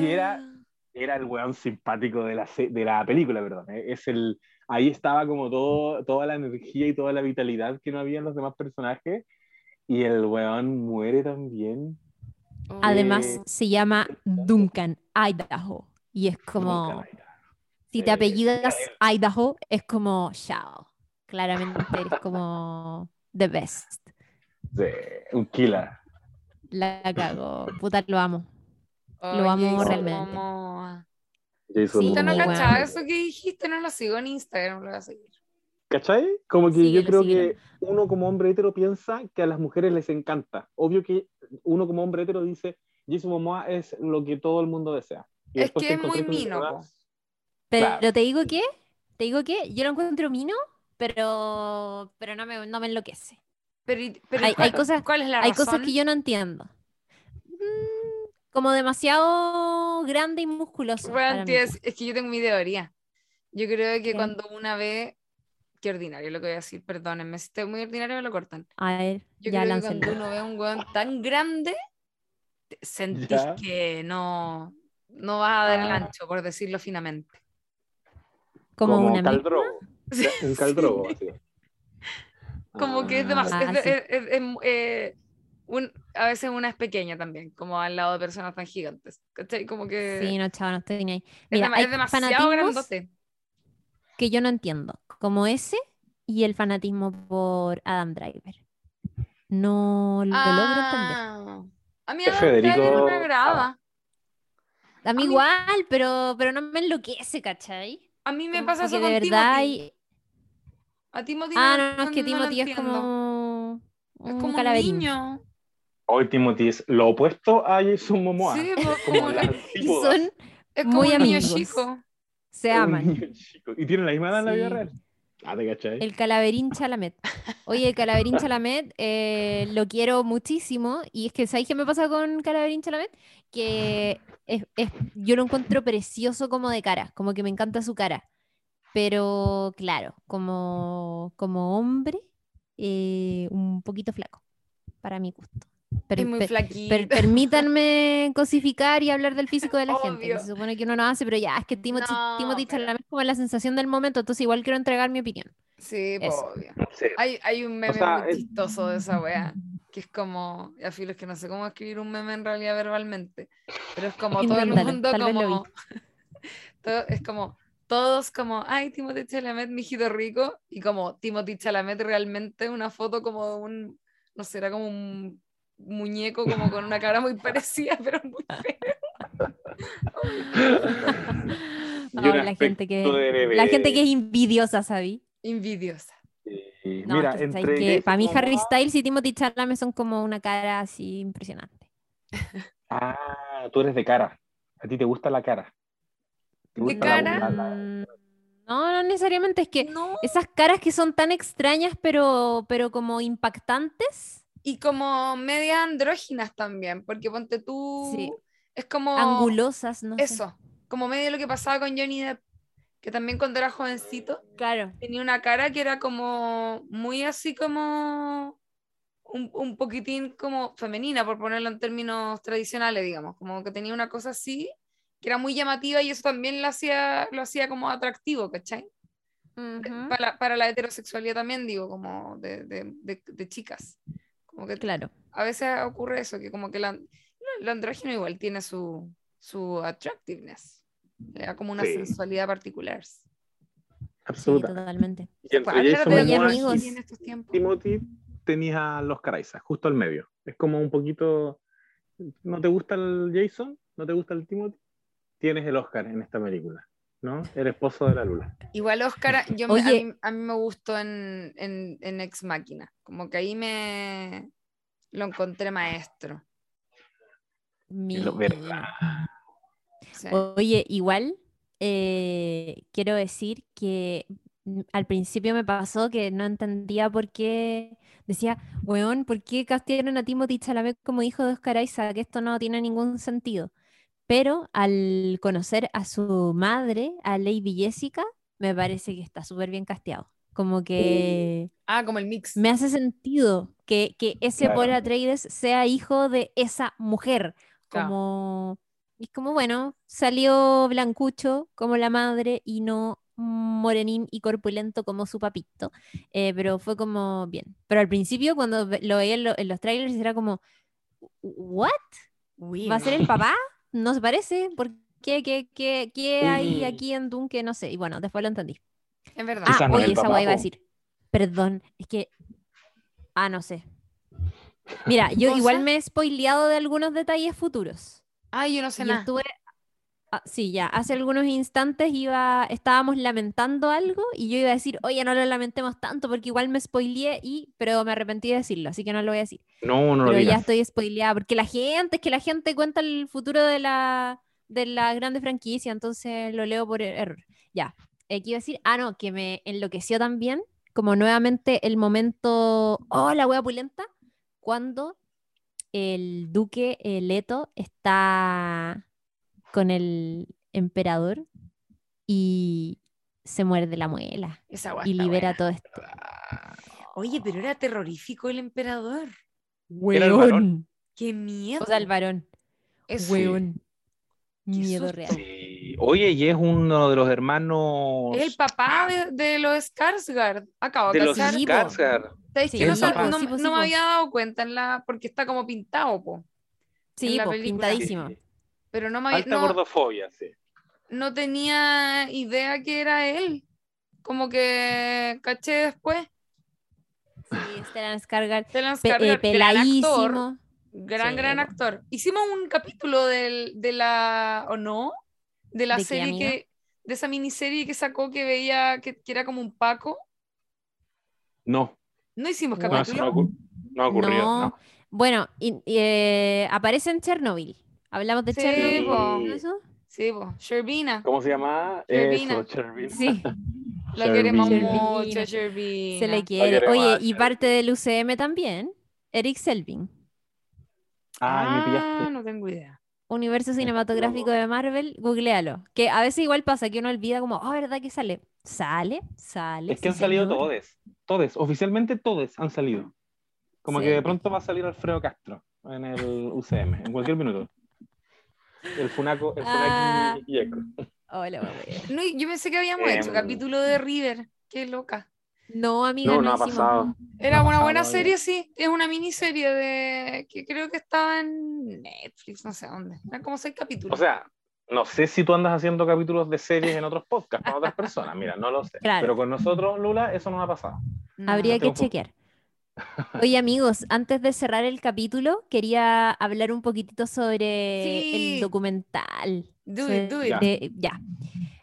Y era, ah. era el weón simpático de la, de la película, perdón. ¿eh? Es el, ahí estaba como todo, toda la energía y toda la vitalidad que no había en los demás personajes. Y el weón muere también Además, se llama Duncan, Idaho. Y es como. Si te apellidas Idaho, es como chao. Claramente eres como the best. Sí, un killer. La cago. Puta, lo amo. lo amo realmente. Sí, no cachaba eso que dijiste, no lo sigo en Instagram, lo voy a seguir. ¿Cachai? Como que yo creo que uno como hombre hetero piensa que a las mujeres les encanta. Obvio que uno como hombre hetero dice, Jason Momoa es lo que todo el mundo desea. Es que es muy mino. Pero, te digo que, te digo que yo lo encuentro mino, pero, pero no, me, no me enloquece. Pero, hay, cosas, ¿cuál es la hay cosas que yo no entiendo. Mm, como demasiado grande y musculoso. es, que yo tengo mi teoría. Yo creo que cuando una ve, qué ordinario lo que voy a decir, perdónenme, si estoy muy ordinario me lo cortan. A ver, yo creo que cuando uno ve un weón tan grande, sentís que no, no vas a dar el ah. ancho, por decirlo finamente. Como, Como una caldrogo. Un caldrogo, así. Como que es ah. demasiado. Ah, eh, a veces una es pequeña también, como al lado de personas tan gigantes. ¿Cachai? Como que. Sí, no, chavo, no estoy ni ahí. Mira, es, demasiado grandote. Que yo no entiendo. Como ese y el fanatismo por Adam Driver. No lo logro entender. A mí Adam Driver no me agrada. A mí, igual, pero, pero no me enloquece, ¿cachai? A mí me pasa eso con de verdad Timothy. A Timothy Ah, no, es que Timothy es como es como un niño. Hoy Timothy es lo opuesto a Jason Momoa. Sí, como son es como muy un niño chico. Se aman. Y tienen la misma edad en la vida real. Ah, te cachai. El Calaverín Chalamet. Oye, el Calaverín Chalamet eh, lo quiero muchísimo. Y es que, ¿sabéis qué me pasa con Calaverín Chalamet? Que es, yo lo encuentro precioso como de cara, como que me encanta su cara. Pero claro, como, como hombre, eh, un poquito flaco, para mi gusto. Es muy flaquito. permítanme cosificar y hablar del físico de la gente. se supone que uno no hace, pero ya, es que Timothy, no, Timothy es como la sensación del momento, entonces igual quiero entregar mi opinión. Sí, obvio. Hay, hay, un meme muy chistoso de esa wea, que es como, ya filo, es que no sé cómo escribir un meme en realidad verbalmente, pero es como todo el mundo como... es como todos como, ay, Timothy Chalamet, mi hijito rico, y como Timothy Chalamet realmente una foto como un, no sé, era como un muñeco como con una cara muy parecida, pero muy feo. la, gente que, la gente que es envidiosa, ¿sabí? Envidiosa. Mira, entre para mí Harry Styles y Timothy Chalamet son como una cara así impresionante. Ah, tú eres de cara. A ti te gusta la cara. ¿De cara? Mm, no, no necesariamente. Es que esas caras que son tan extrañas, pero, pero como impactantes. Y como media andróginas también, porque ponte tú. Sí. Es como. Angulosas, ¿no? Eso. Como medio lo que pasaba con Johnny Depp, que también cuando era jovencito. Claro. Tenía una cara que era como. Muy así como. Un, un poquitín como femenina, por ponerlo en términos tradicionales, digamos. Como que tenía una cosa así que era muy llamativa y eso también lo hacía, lo hacía como atractivo, ¿cachai? para, para, la heterosexualidad también, digo, como de, de, de, chicas. Como que claro. A veces ocurre eso, que como que la, el andrógeno igual tiene su, su attractiveness. Le da como una sensualidad particular. Absolutamente. totalmente. Y entre amigos. En estos tiempos. Timothy tenía los Caraizas, justo al medio. Es como un poquito. ¿No te gusta el Jason? ¿No te gusta el Timothy? tienes el Oscar en esta película, ¿no? El esposo de la Lula. Igual Oscar, yo a, mí, me gustó en, en, Ex Máquina, como que ahí me lo encontré maestro. verdad. Oye, igual eh, quiero decir que al principio me pasó que no entendía por qué decía, weón, ¿por qué castigaron a Timothy Chalamet como hijo de Oscar Isaac? Que esto no tiene ningún sentido. Pero al conocer a su madre, a Lady Jessica, me parece que está súper bien casteado. Como que... Ah, como el mix. Me hace sentido que, que ese claro. Paul Atreides sea hijo de esa mujer. Como... Y como, bueno, salió blancucho como la madre y no morenín y corpulento como su papito. Eh, pero fue como bien. Pero al principio, cuando lo veía en, los trailers, era como, ¿what? ¿Va a ser el papá? no se parece, ¿por qué? ¿Qué, qué, qué hay aquí en Dune que no sé? Y bueno, después lo entendí. Es verdad. Ah, oye, esa guay iba a decir. Perdón, es que. Ah, no sé. Mira, yo igual me he spoileado de algunos detalles futuros. Ay, yo no sé nada. Estuve Ah, sí, ya, hace algunos instantes iba, estábamos lamentando algo y yo iba a decir, oye, no lo lamentemos tanto porque igual me spoileé, y, pero me arrepentí de decirlo, así que no lo voy a decir. No, no Pero ya estoy spoileada porque la gente, es que la gente cuenta el futuro de la, de la grande franquicia, entonces lo leo por error. Ya, iba a decir, ah, no, que me enloqueció también, como nuevamente el momento, oh, la wea pulenta, cuando el duque Leto está con el emperador y se muerde la muela y libera todo esto. Oye, pero era terrorífico el emperador. Qué miedo. O sea, el varón. Es Weón. Miedo real. Oye, y es uno de los hermanos. El papá de, los Skarsgård. Acabo de los Skarsgård. Sí, no, me había dado cuenta en la. porque está como pintado, po. Sí, pintadísimo. Pero no me había. Alta gordofobia, sí. No tenía idea que era él. Como que caché después. Sí, Stellan Skarsgård. Stellan Skarsgård, peladísimo. Gran, gran actor. Hicimos un capítulo de la, ¿o no? De la serie que, de esa miniserie que sacó que veía que, era como un Paco. No. No hicimos capítulo. No, no ocurrió. No. Bueno, eh, aparece en Chernobyl. Hablamos de Chernobyl. ¿Eso? Sí, po. Sherbina. ¿Cómo se llama? Sherbina. Sherbina. Sí. La queremos mucho, Sherbina. Se le quiere. Oye, y parte del UCM también, Eric Selvin. Ah, no tengo idea. Universo cinematográfico de Marvel, googlealo. Que a veces igual pasa que uno olvida como, oh, ¿verdad que sale? Sale, sale. Es que han salido todos, todos, oficialmente todos han salido. Como que de pronto va a salir Alfredo Castro en el UCM, en cualquier minuto. El Funaco, el ah. y Eco. Hola, no, yo pensé que habíamos hecho em. capítulo de River. Qué loca. No, amiga, no, no, ha pasado. Era una buena serie, sí. Es una miniserie de que creo que estaba en Netflix, no sé dónde. Eran como seis capítulos. O sea, no sé si tú andas haciendo capítulos de series en otros podcasts con otras personas, mira, no lo sé. Pero con nosotros, Lula, eso no ha pasado. Habría que chequear. Oye amigos, antes de cerrar el capítulo, quería hablar un poquitito sobre el documental. Do it, do it. ya.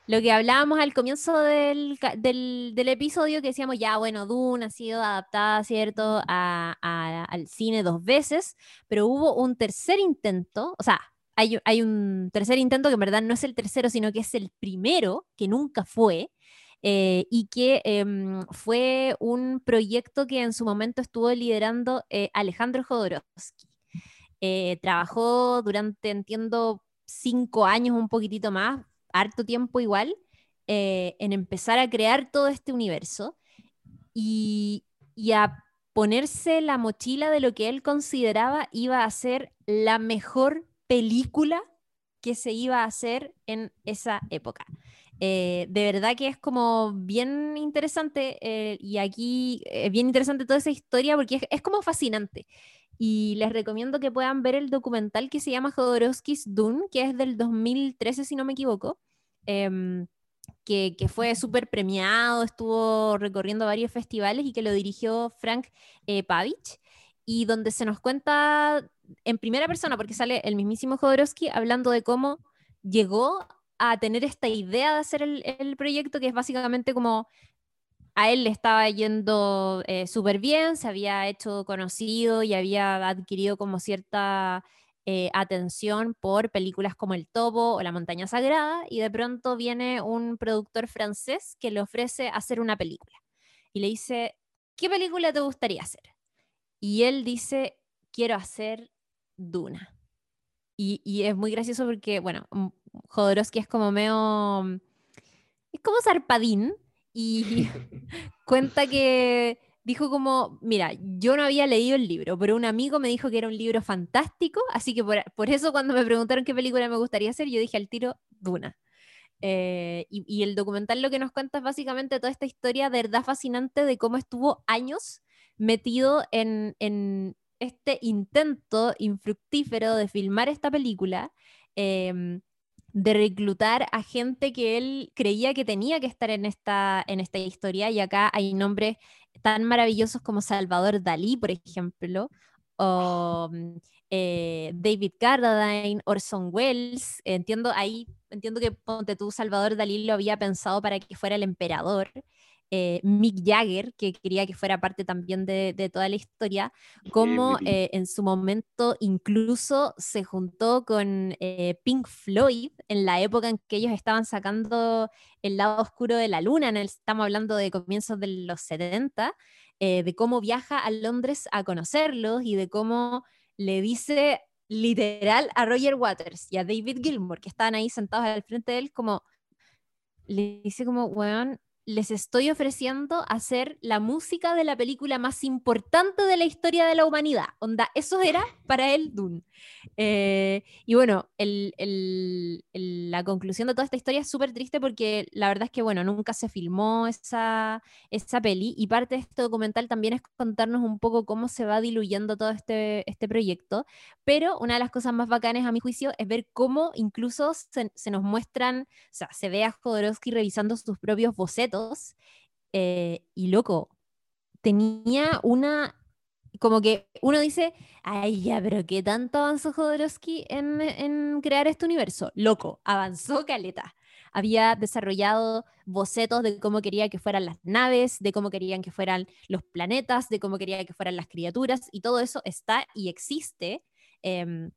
Lo que hablábamos al comienzo del, episodio, que decíamos, ya, bueno, Dune ha sido adaptada, ¿cierto?, al cine dos veces, pero hubo un tercer intento, o sea, hay, hay, un tercer intento que en verdad no es el tercero, sino que es el primero, que nunca fue, eh, y que em, fue un proyecto que en su momento estuvo liderando eh, Alejandro Jodorowsky. Eh, trabajó durante, entiendo, cinco años, un poquitito más, harto tiempo igual, en empezar a crear todo este universo y, y a ponerse la mochila de lo que él consideraba iba a ser la mejor película que se iba a hacer en esa época. Eh, de verdad que es como bien interesante eh, y aquí es bien interesante toda esa historia porque es, como fascinante. Y les recomiendo que puedan ver el documental que se llama Jodorowsky's Dune, que es del 2013, si no me equivoco, em, que, que, fue súper premiado, estuvo recorriendo varios festivales y que lo dirigió Frank eh, Pavich, y donde se nos cuenta en primera persona, porque sale el mismísimo Jodorowsky hablando de cómo llegó a tener esta idea de hacer el, proyecto, que es básicamente como a él le estaba yendo eh, súper bien, se había hecho conocido y había adquirido como cierta eh, atención por películas como El Topo o La Montaña Sagrada, y de pronto viene un productor francés que le ofrece hacer una película. Y le dice, ¿qué película te gustaría hacer? Y él dice, quiero hacer Duna. Y, y es muy gracioso porque, bueno, Jodorowsky es como medio. Es como zarpadín y cuenta que dijo como, mira, yo no había leído el libro, pero un amigo me dijo que era un libro fantástico, así que por, eso cuando me preguntaron qué película me gustaría hacer, yo dije al tiro, Duna. Eh, y, el documental lo que nos cuenta es básicamente toda esta historia de verdad fascinante de cómo estuvo años metido en, en este intento infructífero de filmar esta película. Em, de reclutar a gente que él creía que tenía que estar en esta, en esta historia. Y acá hay nombres tan maravillosos como Salvador Dalí, por ejemplo, o mm, eh, David Carradine, Orson Welles. Entiendo ahí, entiendo que ponte tú, Salvador Dalí lo había pensado para que fuera el emperador. Eh, Mick Jagger, que quería que fuera parte también de, toda la historia, como eh, en su momento incluso se juntó con eh, Pink Floyd en la época en que ellos estaban sacando El lado oscuro de la luna, en el, estamos hablando de comienzos de los 70, de cómo viaja a Londres a conocerlos y de cómo le dice literal a Roger Waters y a David Gilmour, que estaban ahí sentados al frente de él, como, le dice como, weón, les estoy ofreciendo hacer la música de la película más importante de la historia de la humanidad. Onda, eso era para él Dune. Eh, y bueno, la conclusión de toda esta historia es súper triste porque la verdad es que, bueno, nunca se filmó esa, esa peli y parte de este documental también es contarnos un poco cómo se va diluyendo todo este, este proyecto. Pero una de las cosas más bacanas, a mi juicio, es ver cómo incluso se, nos muestran, o sea, se ve a Jodorowsky revisando sus propios bocetos eh, y loco, tenía una como que uno dice, ay, ya, pero ¿qué tanto avanzó Jodorowsky en, en crear este universo? Loco, avanzó caleta. Había desarrollado bocetos de cómo quería que fueran las naves, de cómo querían que fueran los planetas, de cómo quería que fueran las criaturas, y todo eso está y existe. Em,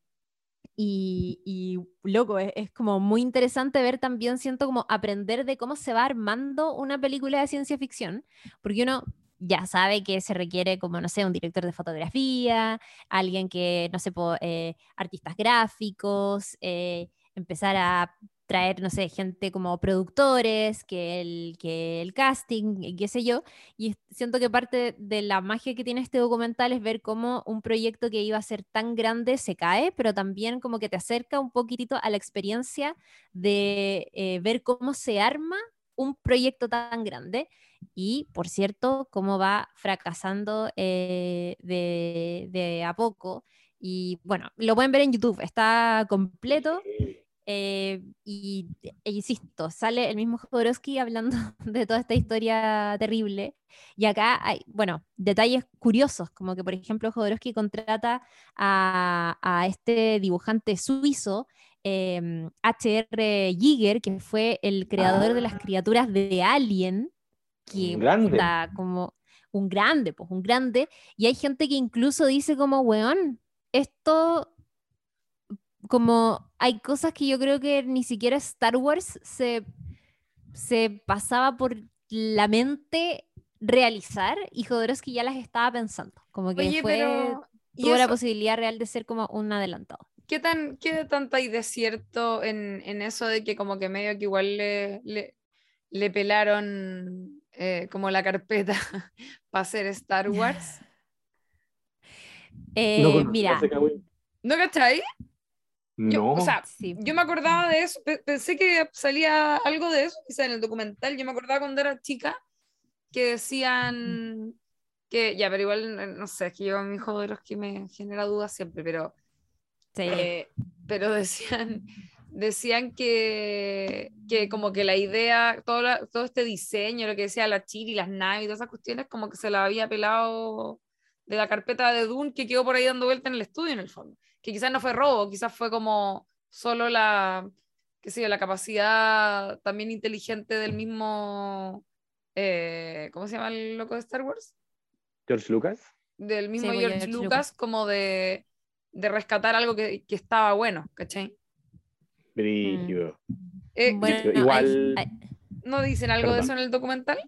y, y, loco, es, es, como muy interesante ver también, siento como aprender de cómo se va armando una película de ciencia ficción, porque uno ya sabe que se requiere como, no sé, un director de fotografía, alguien que, no sé, eh, artistas gráficos, eh, empezar a traer, no sé, gente como productores, que el, que el casting, qué sé yo. Y siento que parte de la magia que tiene este documental es ver cómo un proyecto que iba a ser tan grande se cae, pero también como que te acerca un poquitito a la experiencia de eh, ver cómo se arma un proyecto tan grande y, por cierto, cómo va fracasando eh, de, a poco. Y bueno, lo pueden ver en YouTube, está completo. Eh, y e insisto, sale el mismo Jodorowsky hablando de toda esta historia terrible. Y acá hay, bueno, detalles curiosos, como que por ejemplo Jodorowsky contrata a, a este dibujante suizo H.R. Em, Giger, que fue el creador de las ah. criaturas de Alien, que está como un grande, pues un grande, y hay gente que incluso dice como, weón, esto, como hay cosas que yo creo que ni siquiera Star Wars se, se pasaba por la mente realizar y Jodorowsky ya las estaba pensando, como que fue, tuvo la posibilidad real de ser como un adelantado. ¿Qué, tan, qué tanto hay de cierto en, en, eso de que como que medio que igual le, le, le pelaron eh, como la carpeta para hacer Star Wars? Eh, mira. ¿No cachai? No. o sea, yo me acordaba de eso, pensé que salía algo de eso, quizá en el documental, yo me acordaba cuando era chica, que decían que, ya, pero igual, no sé, es que yo a mi hijo de los que me genera dudas siempre, pero eh, pero decían, decían que, que como que la idea, todo, todo este diseño, lo que decía la Chile y las naves y todas esas cuestiones, como que se la había pelado de la carpeta de Dune que quedó por ahí dando vuelta en el estudio en el fondo. Que quizás no fue robo, quizás fue como solo la, qué sé la capacidad también inteligente del mismo, eh, ¿cómo se llama el loco de Star Wars? George Lucas. Del mismo George, Lucas, como de de rescatar algo que, que estaba bueno, ¿cachai? Brígido. Eh, Igual. ¿No dicen algo de eso en el documental?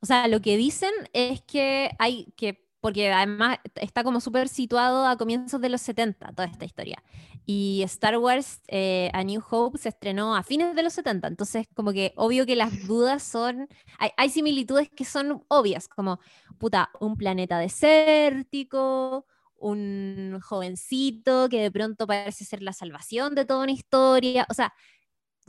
O sea, lo que dicen es que hay que, porque además está como súper situado a comienzos de los 70, toda esta historia. Y Star Wars eh, A New Hope se estrenó a fines de los 70, entonces como que obvio que las dudas son, hay, hay similitudes que son obvias, como, puta, un planeta desértico, un jovencito que de pronto parece ser la salvación de toda una historia, o sea,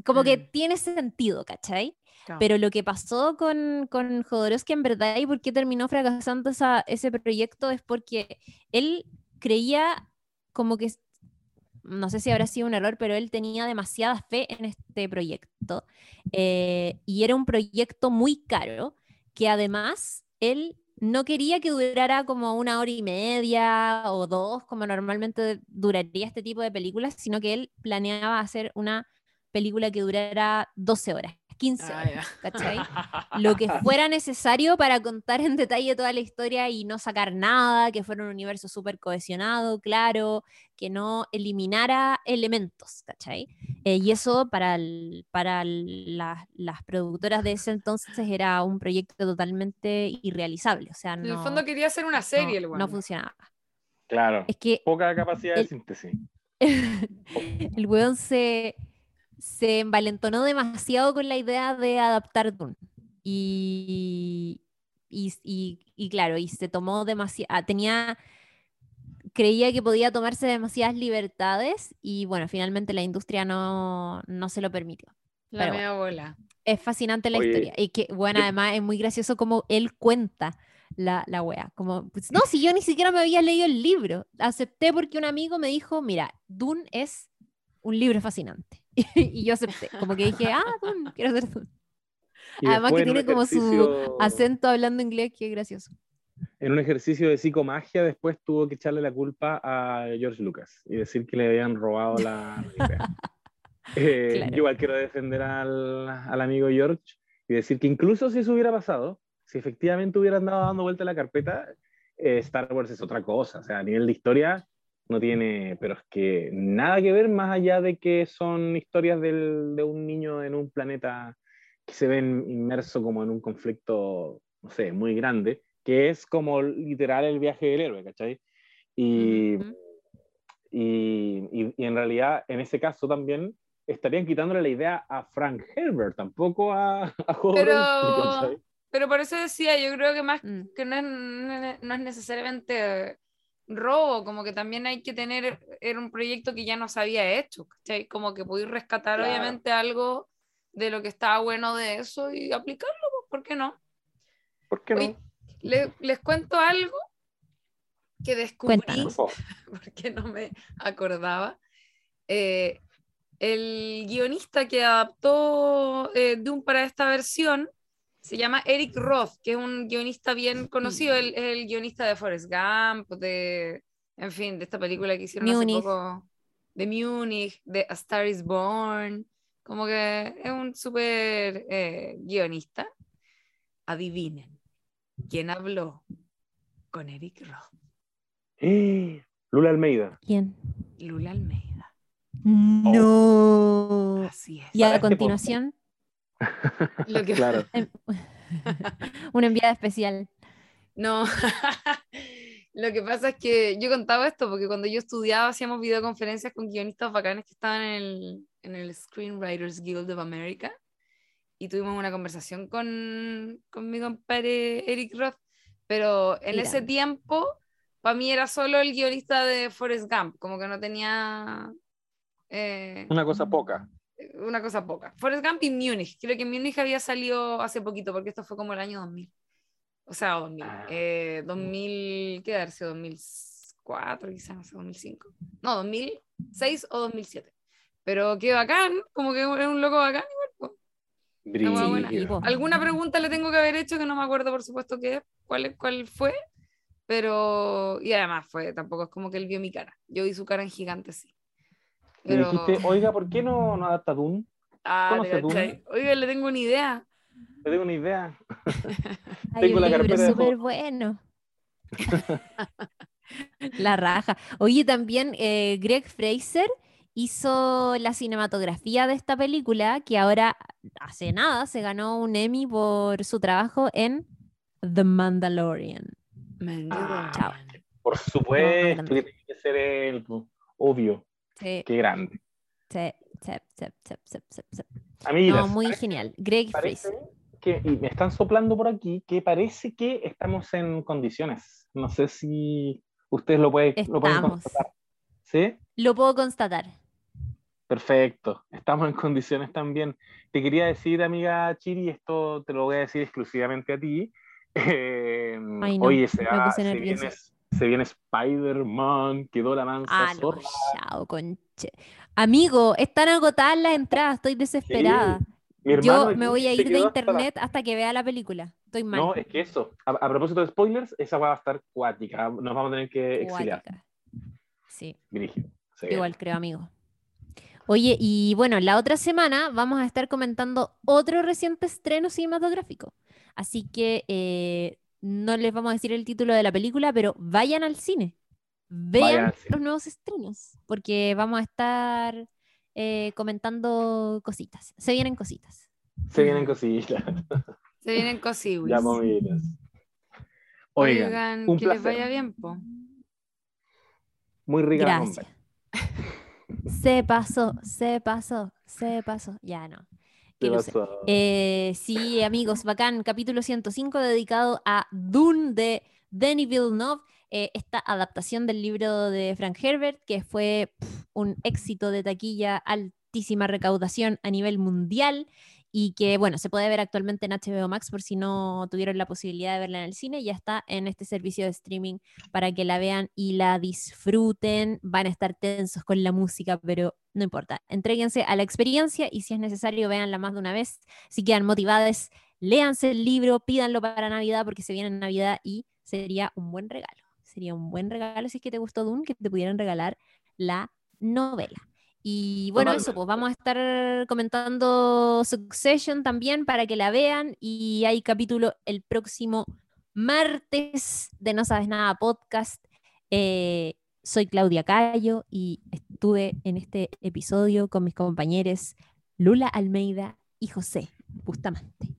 como que mm. tiene sentido, ¿cachai? Pero lo que pasó con, con Jodorowsky en verdad y por qué terminó fracasando esa, ese proyecto es porque él creía como que, no sé si habrá sido un error, pero él tenía demasiada fe en este proyecto eh, y era un proyecto muy caro que además él no quería que durara como una hora y media o dos, como normalmente duraría este tipo de películas, sino que él planeaba hacer una película que durara 12 horas. 15 ah, ¿cachai? Lo que fuera necesario para contar en detalle toda la historia y no sacar nada, que fuera un universo súper cohesionado, claro, que no eliminara elementos, ¿cachai? Eh, y eso para, para las productoras de ese entonces era un proyecto totalmente irrealizable. O sea, no, en el fondo quería hacer una serie, no, no funcionaba. Claro. Es que poca capacidad de síntesis. el weón se, se envalentonó demasiado con la idea de adaptar Dune. Y, y, claro, y se tomó demasiado, ah, tenía, creía que podía tomarse demasiadas libertades y bueno, finalmente la industria no, no se lo permitió. La mea bola. Es fascinante la historia. Y que, bueno, además es muy gracioso como él cuenta la, la wea. Como, pues, no, si yo ni siquiera me había leído el libro. Acepté porque un amigo me dijo, mira, Dune es un libro fascinante. y yo acepté. Como que dije, ah, Dune, quiero ser Dune. Además que tiene como su acento hablando inglés, que es gracioso. En un ejercicio de psicomagia, después tuvo que echarle la culpa a George Lucas y decir que le habían robado la idea. Eh, yo igual quiero defender al, al, amigo George y decir que incluso si eso hubiera pasado, si efectivamente hubieran dado dando vuelta la carpeta, eh, Star Wars es otra cosa. O sea, a nivel de historia no tiene, pero es que nada que ver más allá de que son historias del, de un niño en un planeta que se ven inmerso como en un conflicto, no sé, muy grande, que es como literal el viaje del héroe, ¿cachai? Y, y, y, en realidad, en ese caso también, estarían quitándole la idea a Frank Herbert, tampoco a, a pero, pero por eso decía, yo creo que más mm. que no es, no es necesariamente robo, como que también hay que tener, era un proyecto que ya no se había hecho, ¿cachai? Como que poder rescatar obviamente algo de lo que estaba bueno de eso y aplicarlo, pues, ¿por qué no? ¿Por qué no? les cuento algo que descubrí, porque no me acordaba. Eh, el guionista que adaptó eh, Doom para esta versión se llama Eric Roth, que es un guionista bien conocido, el, el guionista de Forrest Gump, de, en fin, de esta película que hicieron hace poco, de Munich, de A Star is Born. Como que es un súper eh, guionista. Adivinen, ¿quién habló con Eric Roth? Lula Almeida. ¿Quién? Lula Almeida. No. Así es. Y a continuación. Lo que... claro. Una enviada especial. No. Lo que pasa es que yo contaba esto porque cuando yo estudiaba hacíamos videoconferencias con guionistas bacanes que estaban en el, en el Screenwriters Guild of America y tuvimos una conversación con, con mi compadre Eric Roth, pero en ese tiempo para mí era solo el guionista de Forrest Gump, como que no tenía... Eh, una cosa poca. Una cosa poca. Forrest Gump y Munich. Creo que Munich había salido hace poquito, porque esto fue como el año 2000. O sea, 2000. Ah. Eh, 2000, ¿qué sido? 2004, quizás, no sé, 2005. No, 2006 o 2007. Pero qué bacán, como que es un loco bacán igual. Alguna pregunta le tengo que haber hecho que no me acuerdo, por supuesto, qué cuál, cuál fue, pero. Y además fue, tampoco es como que él vio mi cara. Yo vi su cara en gigante, sí. Pero... dijiste, oiga, ¿por qué no, no adapta Dune? Ah, Oiga, le tengo una idea. Le tengo una idea. tengo la carpeta súper bueno. la raja. Oye, también eh, Greg Fraser hizo la cinematografía de esta película, que ahora hace nada se ganó un Emmy por su trabajo en The Mandalorian. Ah, por supuesto, que tiene que ser el obvio. Sí. Qué grande. Sí, sí, sí, sí, no, muy genial. Greg Fraser. Que, y me están soplando por aquí que parece que estamos en condiciones. No sé si ustedes lo pueden, lo pueden constatar. ¿Sí? Lo puedo constatar. Perfecto, estamos en condiciones también. Te quería decir, amiga Chiri, esto te lo voy a decir exclusivamente a ti. Eh, oye, se, viene, se, viene, Spider-Man, quedó la mansa ah, zorra. conche. Amigo, están agotadas las entradas, estoy desesperada. Yo me voy a ir de internet hasta, que vea la película. Estoy mal. No, es que eso, a, propósito de spoilers, esa va a estar cuática. Nos vamos a tener que exiliar. Sí. Igual creo, amigo. Oye, y bueno, la otra semana vamos a estar comentando otro reciente estreno cinematográfico. Así que eh, no les vamos a decir el título de la película, pero vayan al cine. Vean los nuevos estrenos, porque vamos a estar eh, comentando cositas. Se vienen cositas. Se vienen cositas. Se vienen cositas. Ya movidas. Oigan, que les vaya bien, po. Muy rica Gracias. Se pasó, se pasó, se pasó. Ya no. Eh, sí, amigos, bacán. Capítulo 105 dedicado a Dune de Denis Villeneuve. Eh, esta adaptación del libro de Frank Herbert, que fue un éxito de taquilla, altísima recaudación a nivel mundial y que, bueno, se puede ver actualmente en HBO Max por si no tuvieron la posibilidad de verla en el cine, ya está en este servicio de streaming para que la vean y la disfruten. Van a estar tensos con la música, pero no importa. Entréguense a la experiencia y si es necesario, véanla más de una vez. Si quedan motivadas, léanse el libro, pídanlo para Navidad porque se viene Navidad y sería un buen regalo. Sería un buen regalo si es que te gustó Dune, que te pudieran regalar la novela. Y bueno, eso, pues vamos a estar comentando Succession también para que la vean. Y hay capítulo el próximo martes de No Sabes Nada podcast. Eh, soy Claudia Cayo y estuve en este episodio con mis compañeros Lula Almeida y José Bustamante.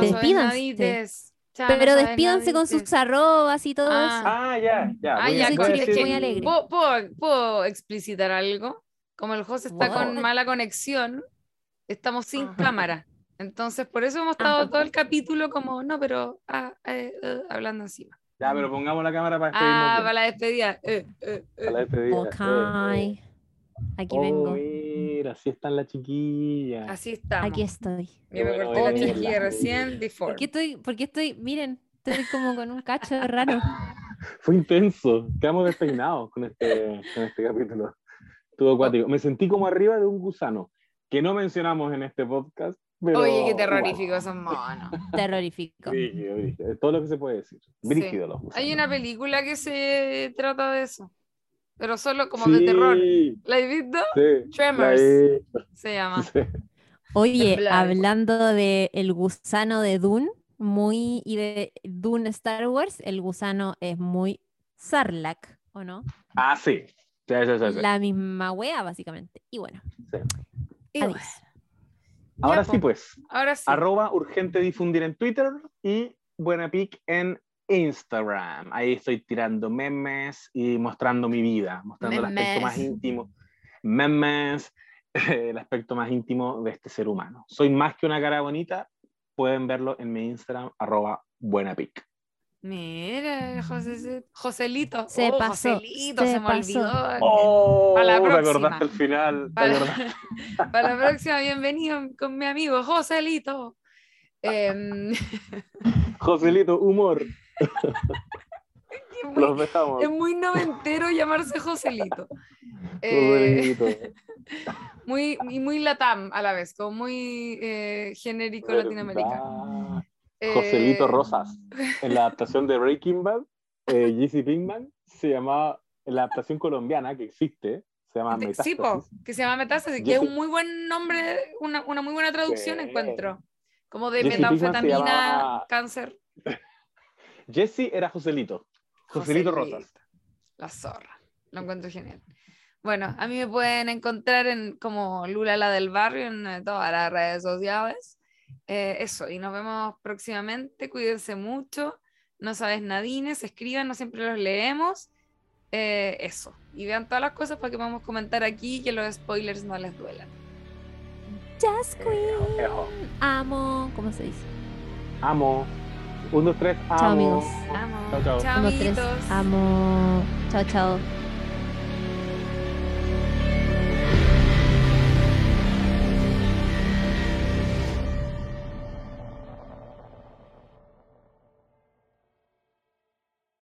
Despídanse. Pero despídanse con sus arrobas y todo ah. eso. Ah, ya, ya. Ah, ya, muy alegre. ¿Puedo, explicitar algo? Como el José está con mala conexión, estamos sin cámara. Entonces, por eso hemos estado todo el capítulo como, no, pero ah, eh, eh, hablando encima. Ya, pero pongamos la cámara para despedirnos. Ah, para la despedida. Eh, para la despedida. Ok. Aquí oh, vengo. Mira, así están las chiquillas. Así está. Aquí estoy. Yo me corté la chiquilla recién, ¿Por qué estoy, porque estoy, miren, estoy como con un cacho raro. Fue intenso. Quedamos despeinados con este, con este capítulo. Estuvo acuático. Me sentí como arriba de un gusano, que no mencionamos en este podcast. Pero, Oye, qué terrorífico son monos. Terrorífico. todo lo que se puede decir. Brígido los gusanos. Hay una película que se trata de eso pero solo como de terror. ¿La has visto? Sí, Tremors se llama. Oye, hablando de el gusano de Dune, muy y de Dune Star Wars, el gusano es muy Sarlacc, ¿o no? Ah, sí. Sí, sí, La misma wea, básicamente. Y bueno. Y. Ahora sí, pues. Ahora sí. Arroba urgente difundir en Twitter y buena pic en Instagram. Ahí estoy tirando memes y mostrando mi vida, mostrando el aspecto más íntimo. Memes, el aspecto más íntimo de este ser humano. Soy más que una cara bonita. Pueden verlo en mi Instagram, arroba buenapic. Mira, José, Joselito. Se oh, pasó. Joselito, se, me olvidó. Oh, para la próxima. el final. Para, para, la próxima, bienvenido con mi amigo Joselito. Eh... Joselito, humor. Es muy noventero llamarse Joselito. Eh, muy, y muy latam a la vez, como muy eh, genérico latinoamericano. Joselito eh, Rosas. En la adaptación de Breaking Bad, Jesse Pinkman se llamaba, en la adaptación colombiana que existe, se llama Metástasis. Sí, que se llama Metástasis, que es un muy buen nombre, una, una muy buena traducción encuentro. Como de metanfetamina, cáncer. Jesse era Joselito. Joselito, Rosas. La zorra. Lo encuentro genial. Bueno, a mí me pueden encontrar en como Lula la del barrio en eh, todas las redes sociales. Eh, eso, y nos vemos próximamente. Cuídense mucho. No sabes nadines, escriban, no siempre los leemos. Eh, eso. Y vean todas las cosas para que podamos comentar aquí y que los spoilers no les duelan. Just Queen. Amo. ¿Cómo se dice? Amo. Uno, tres, amo. Chao, amigos. Amo. Chao, chao. Uno, tres, amo. Chao, chao.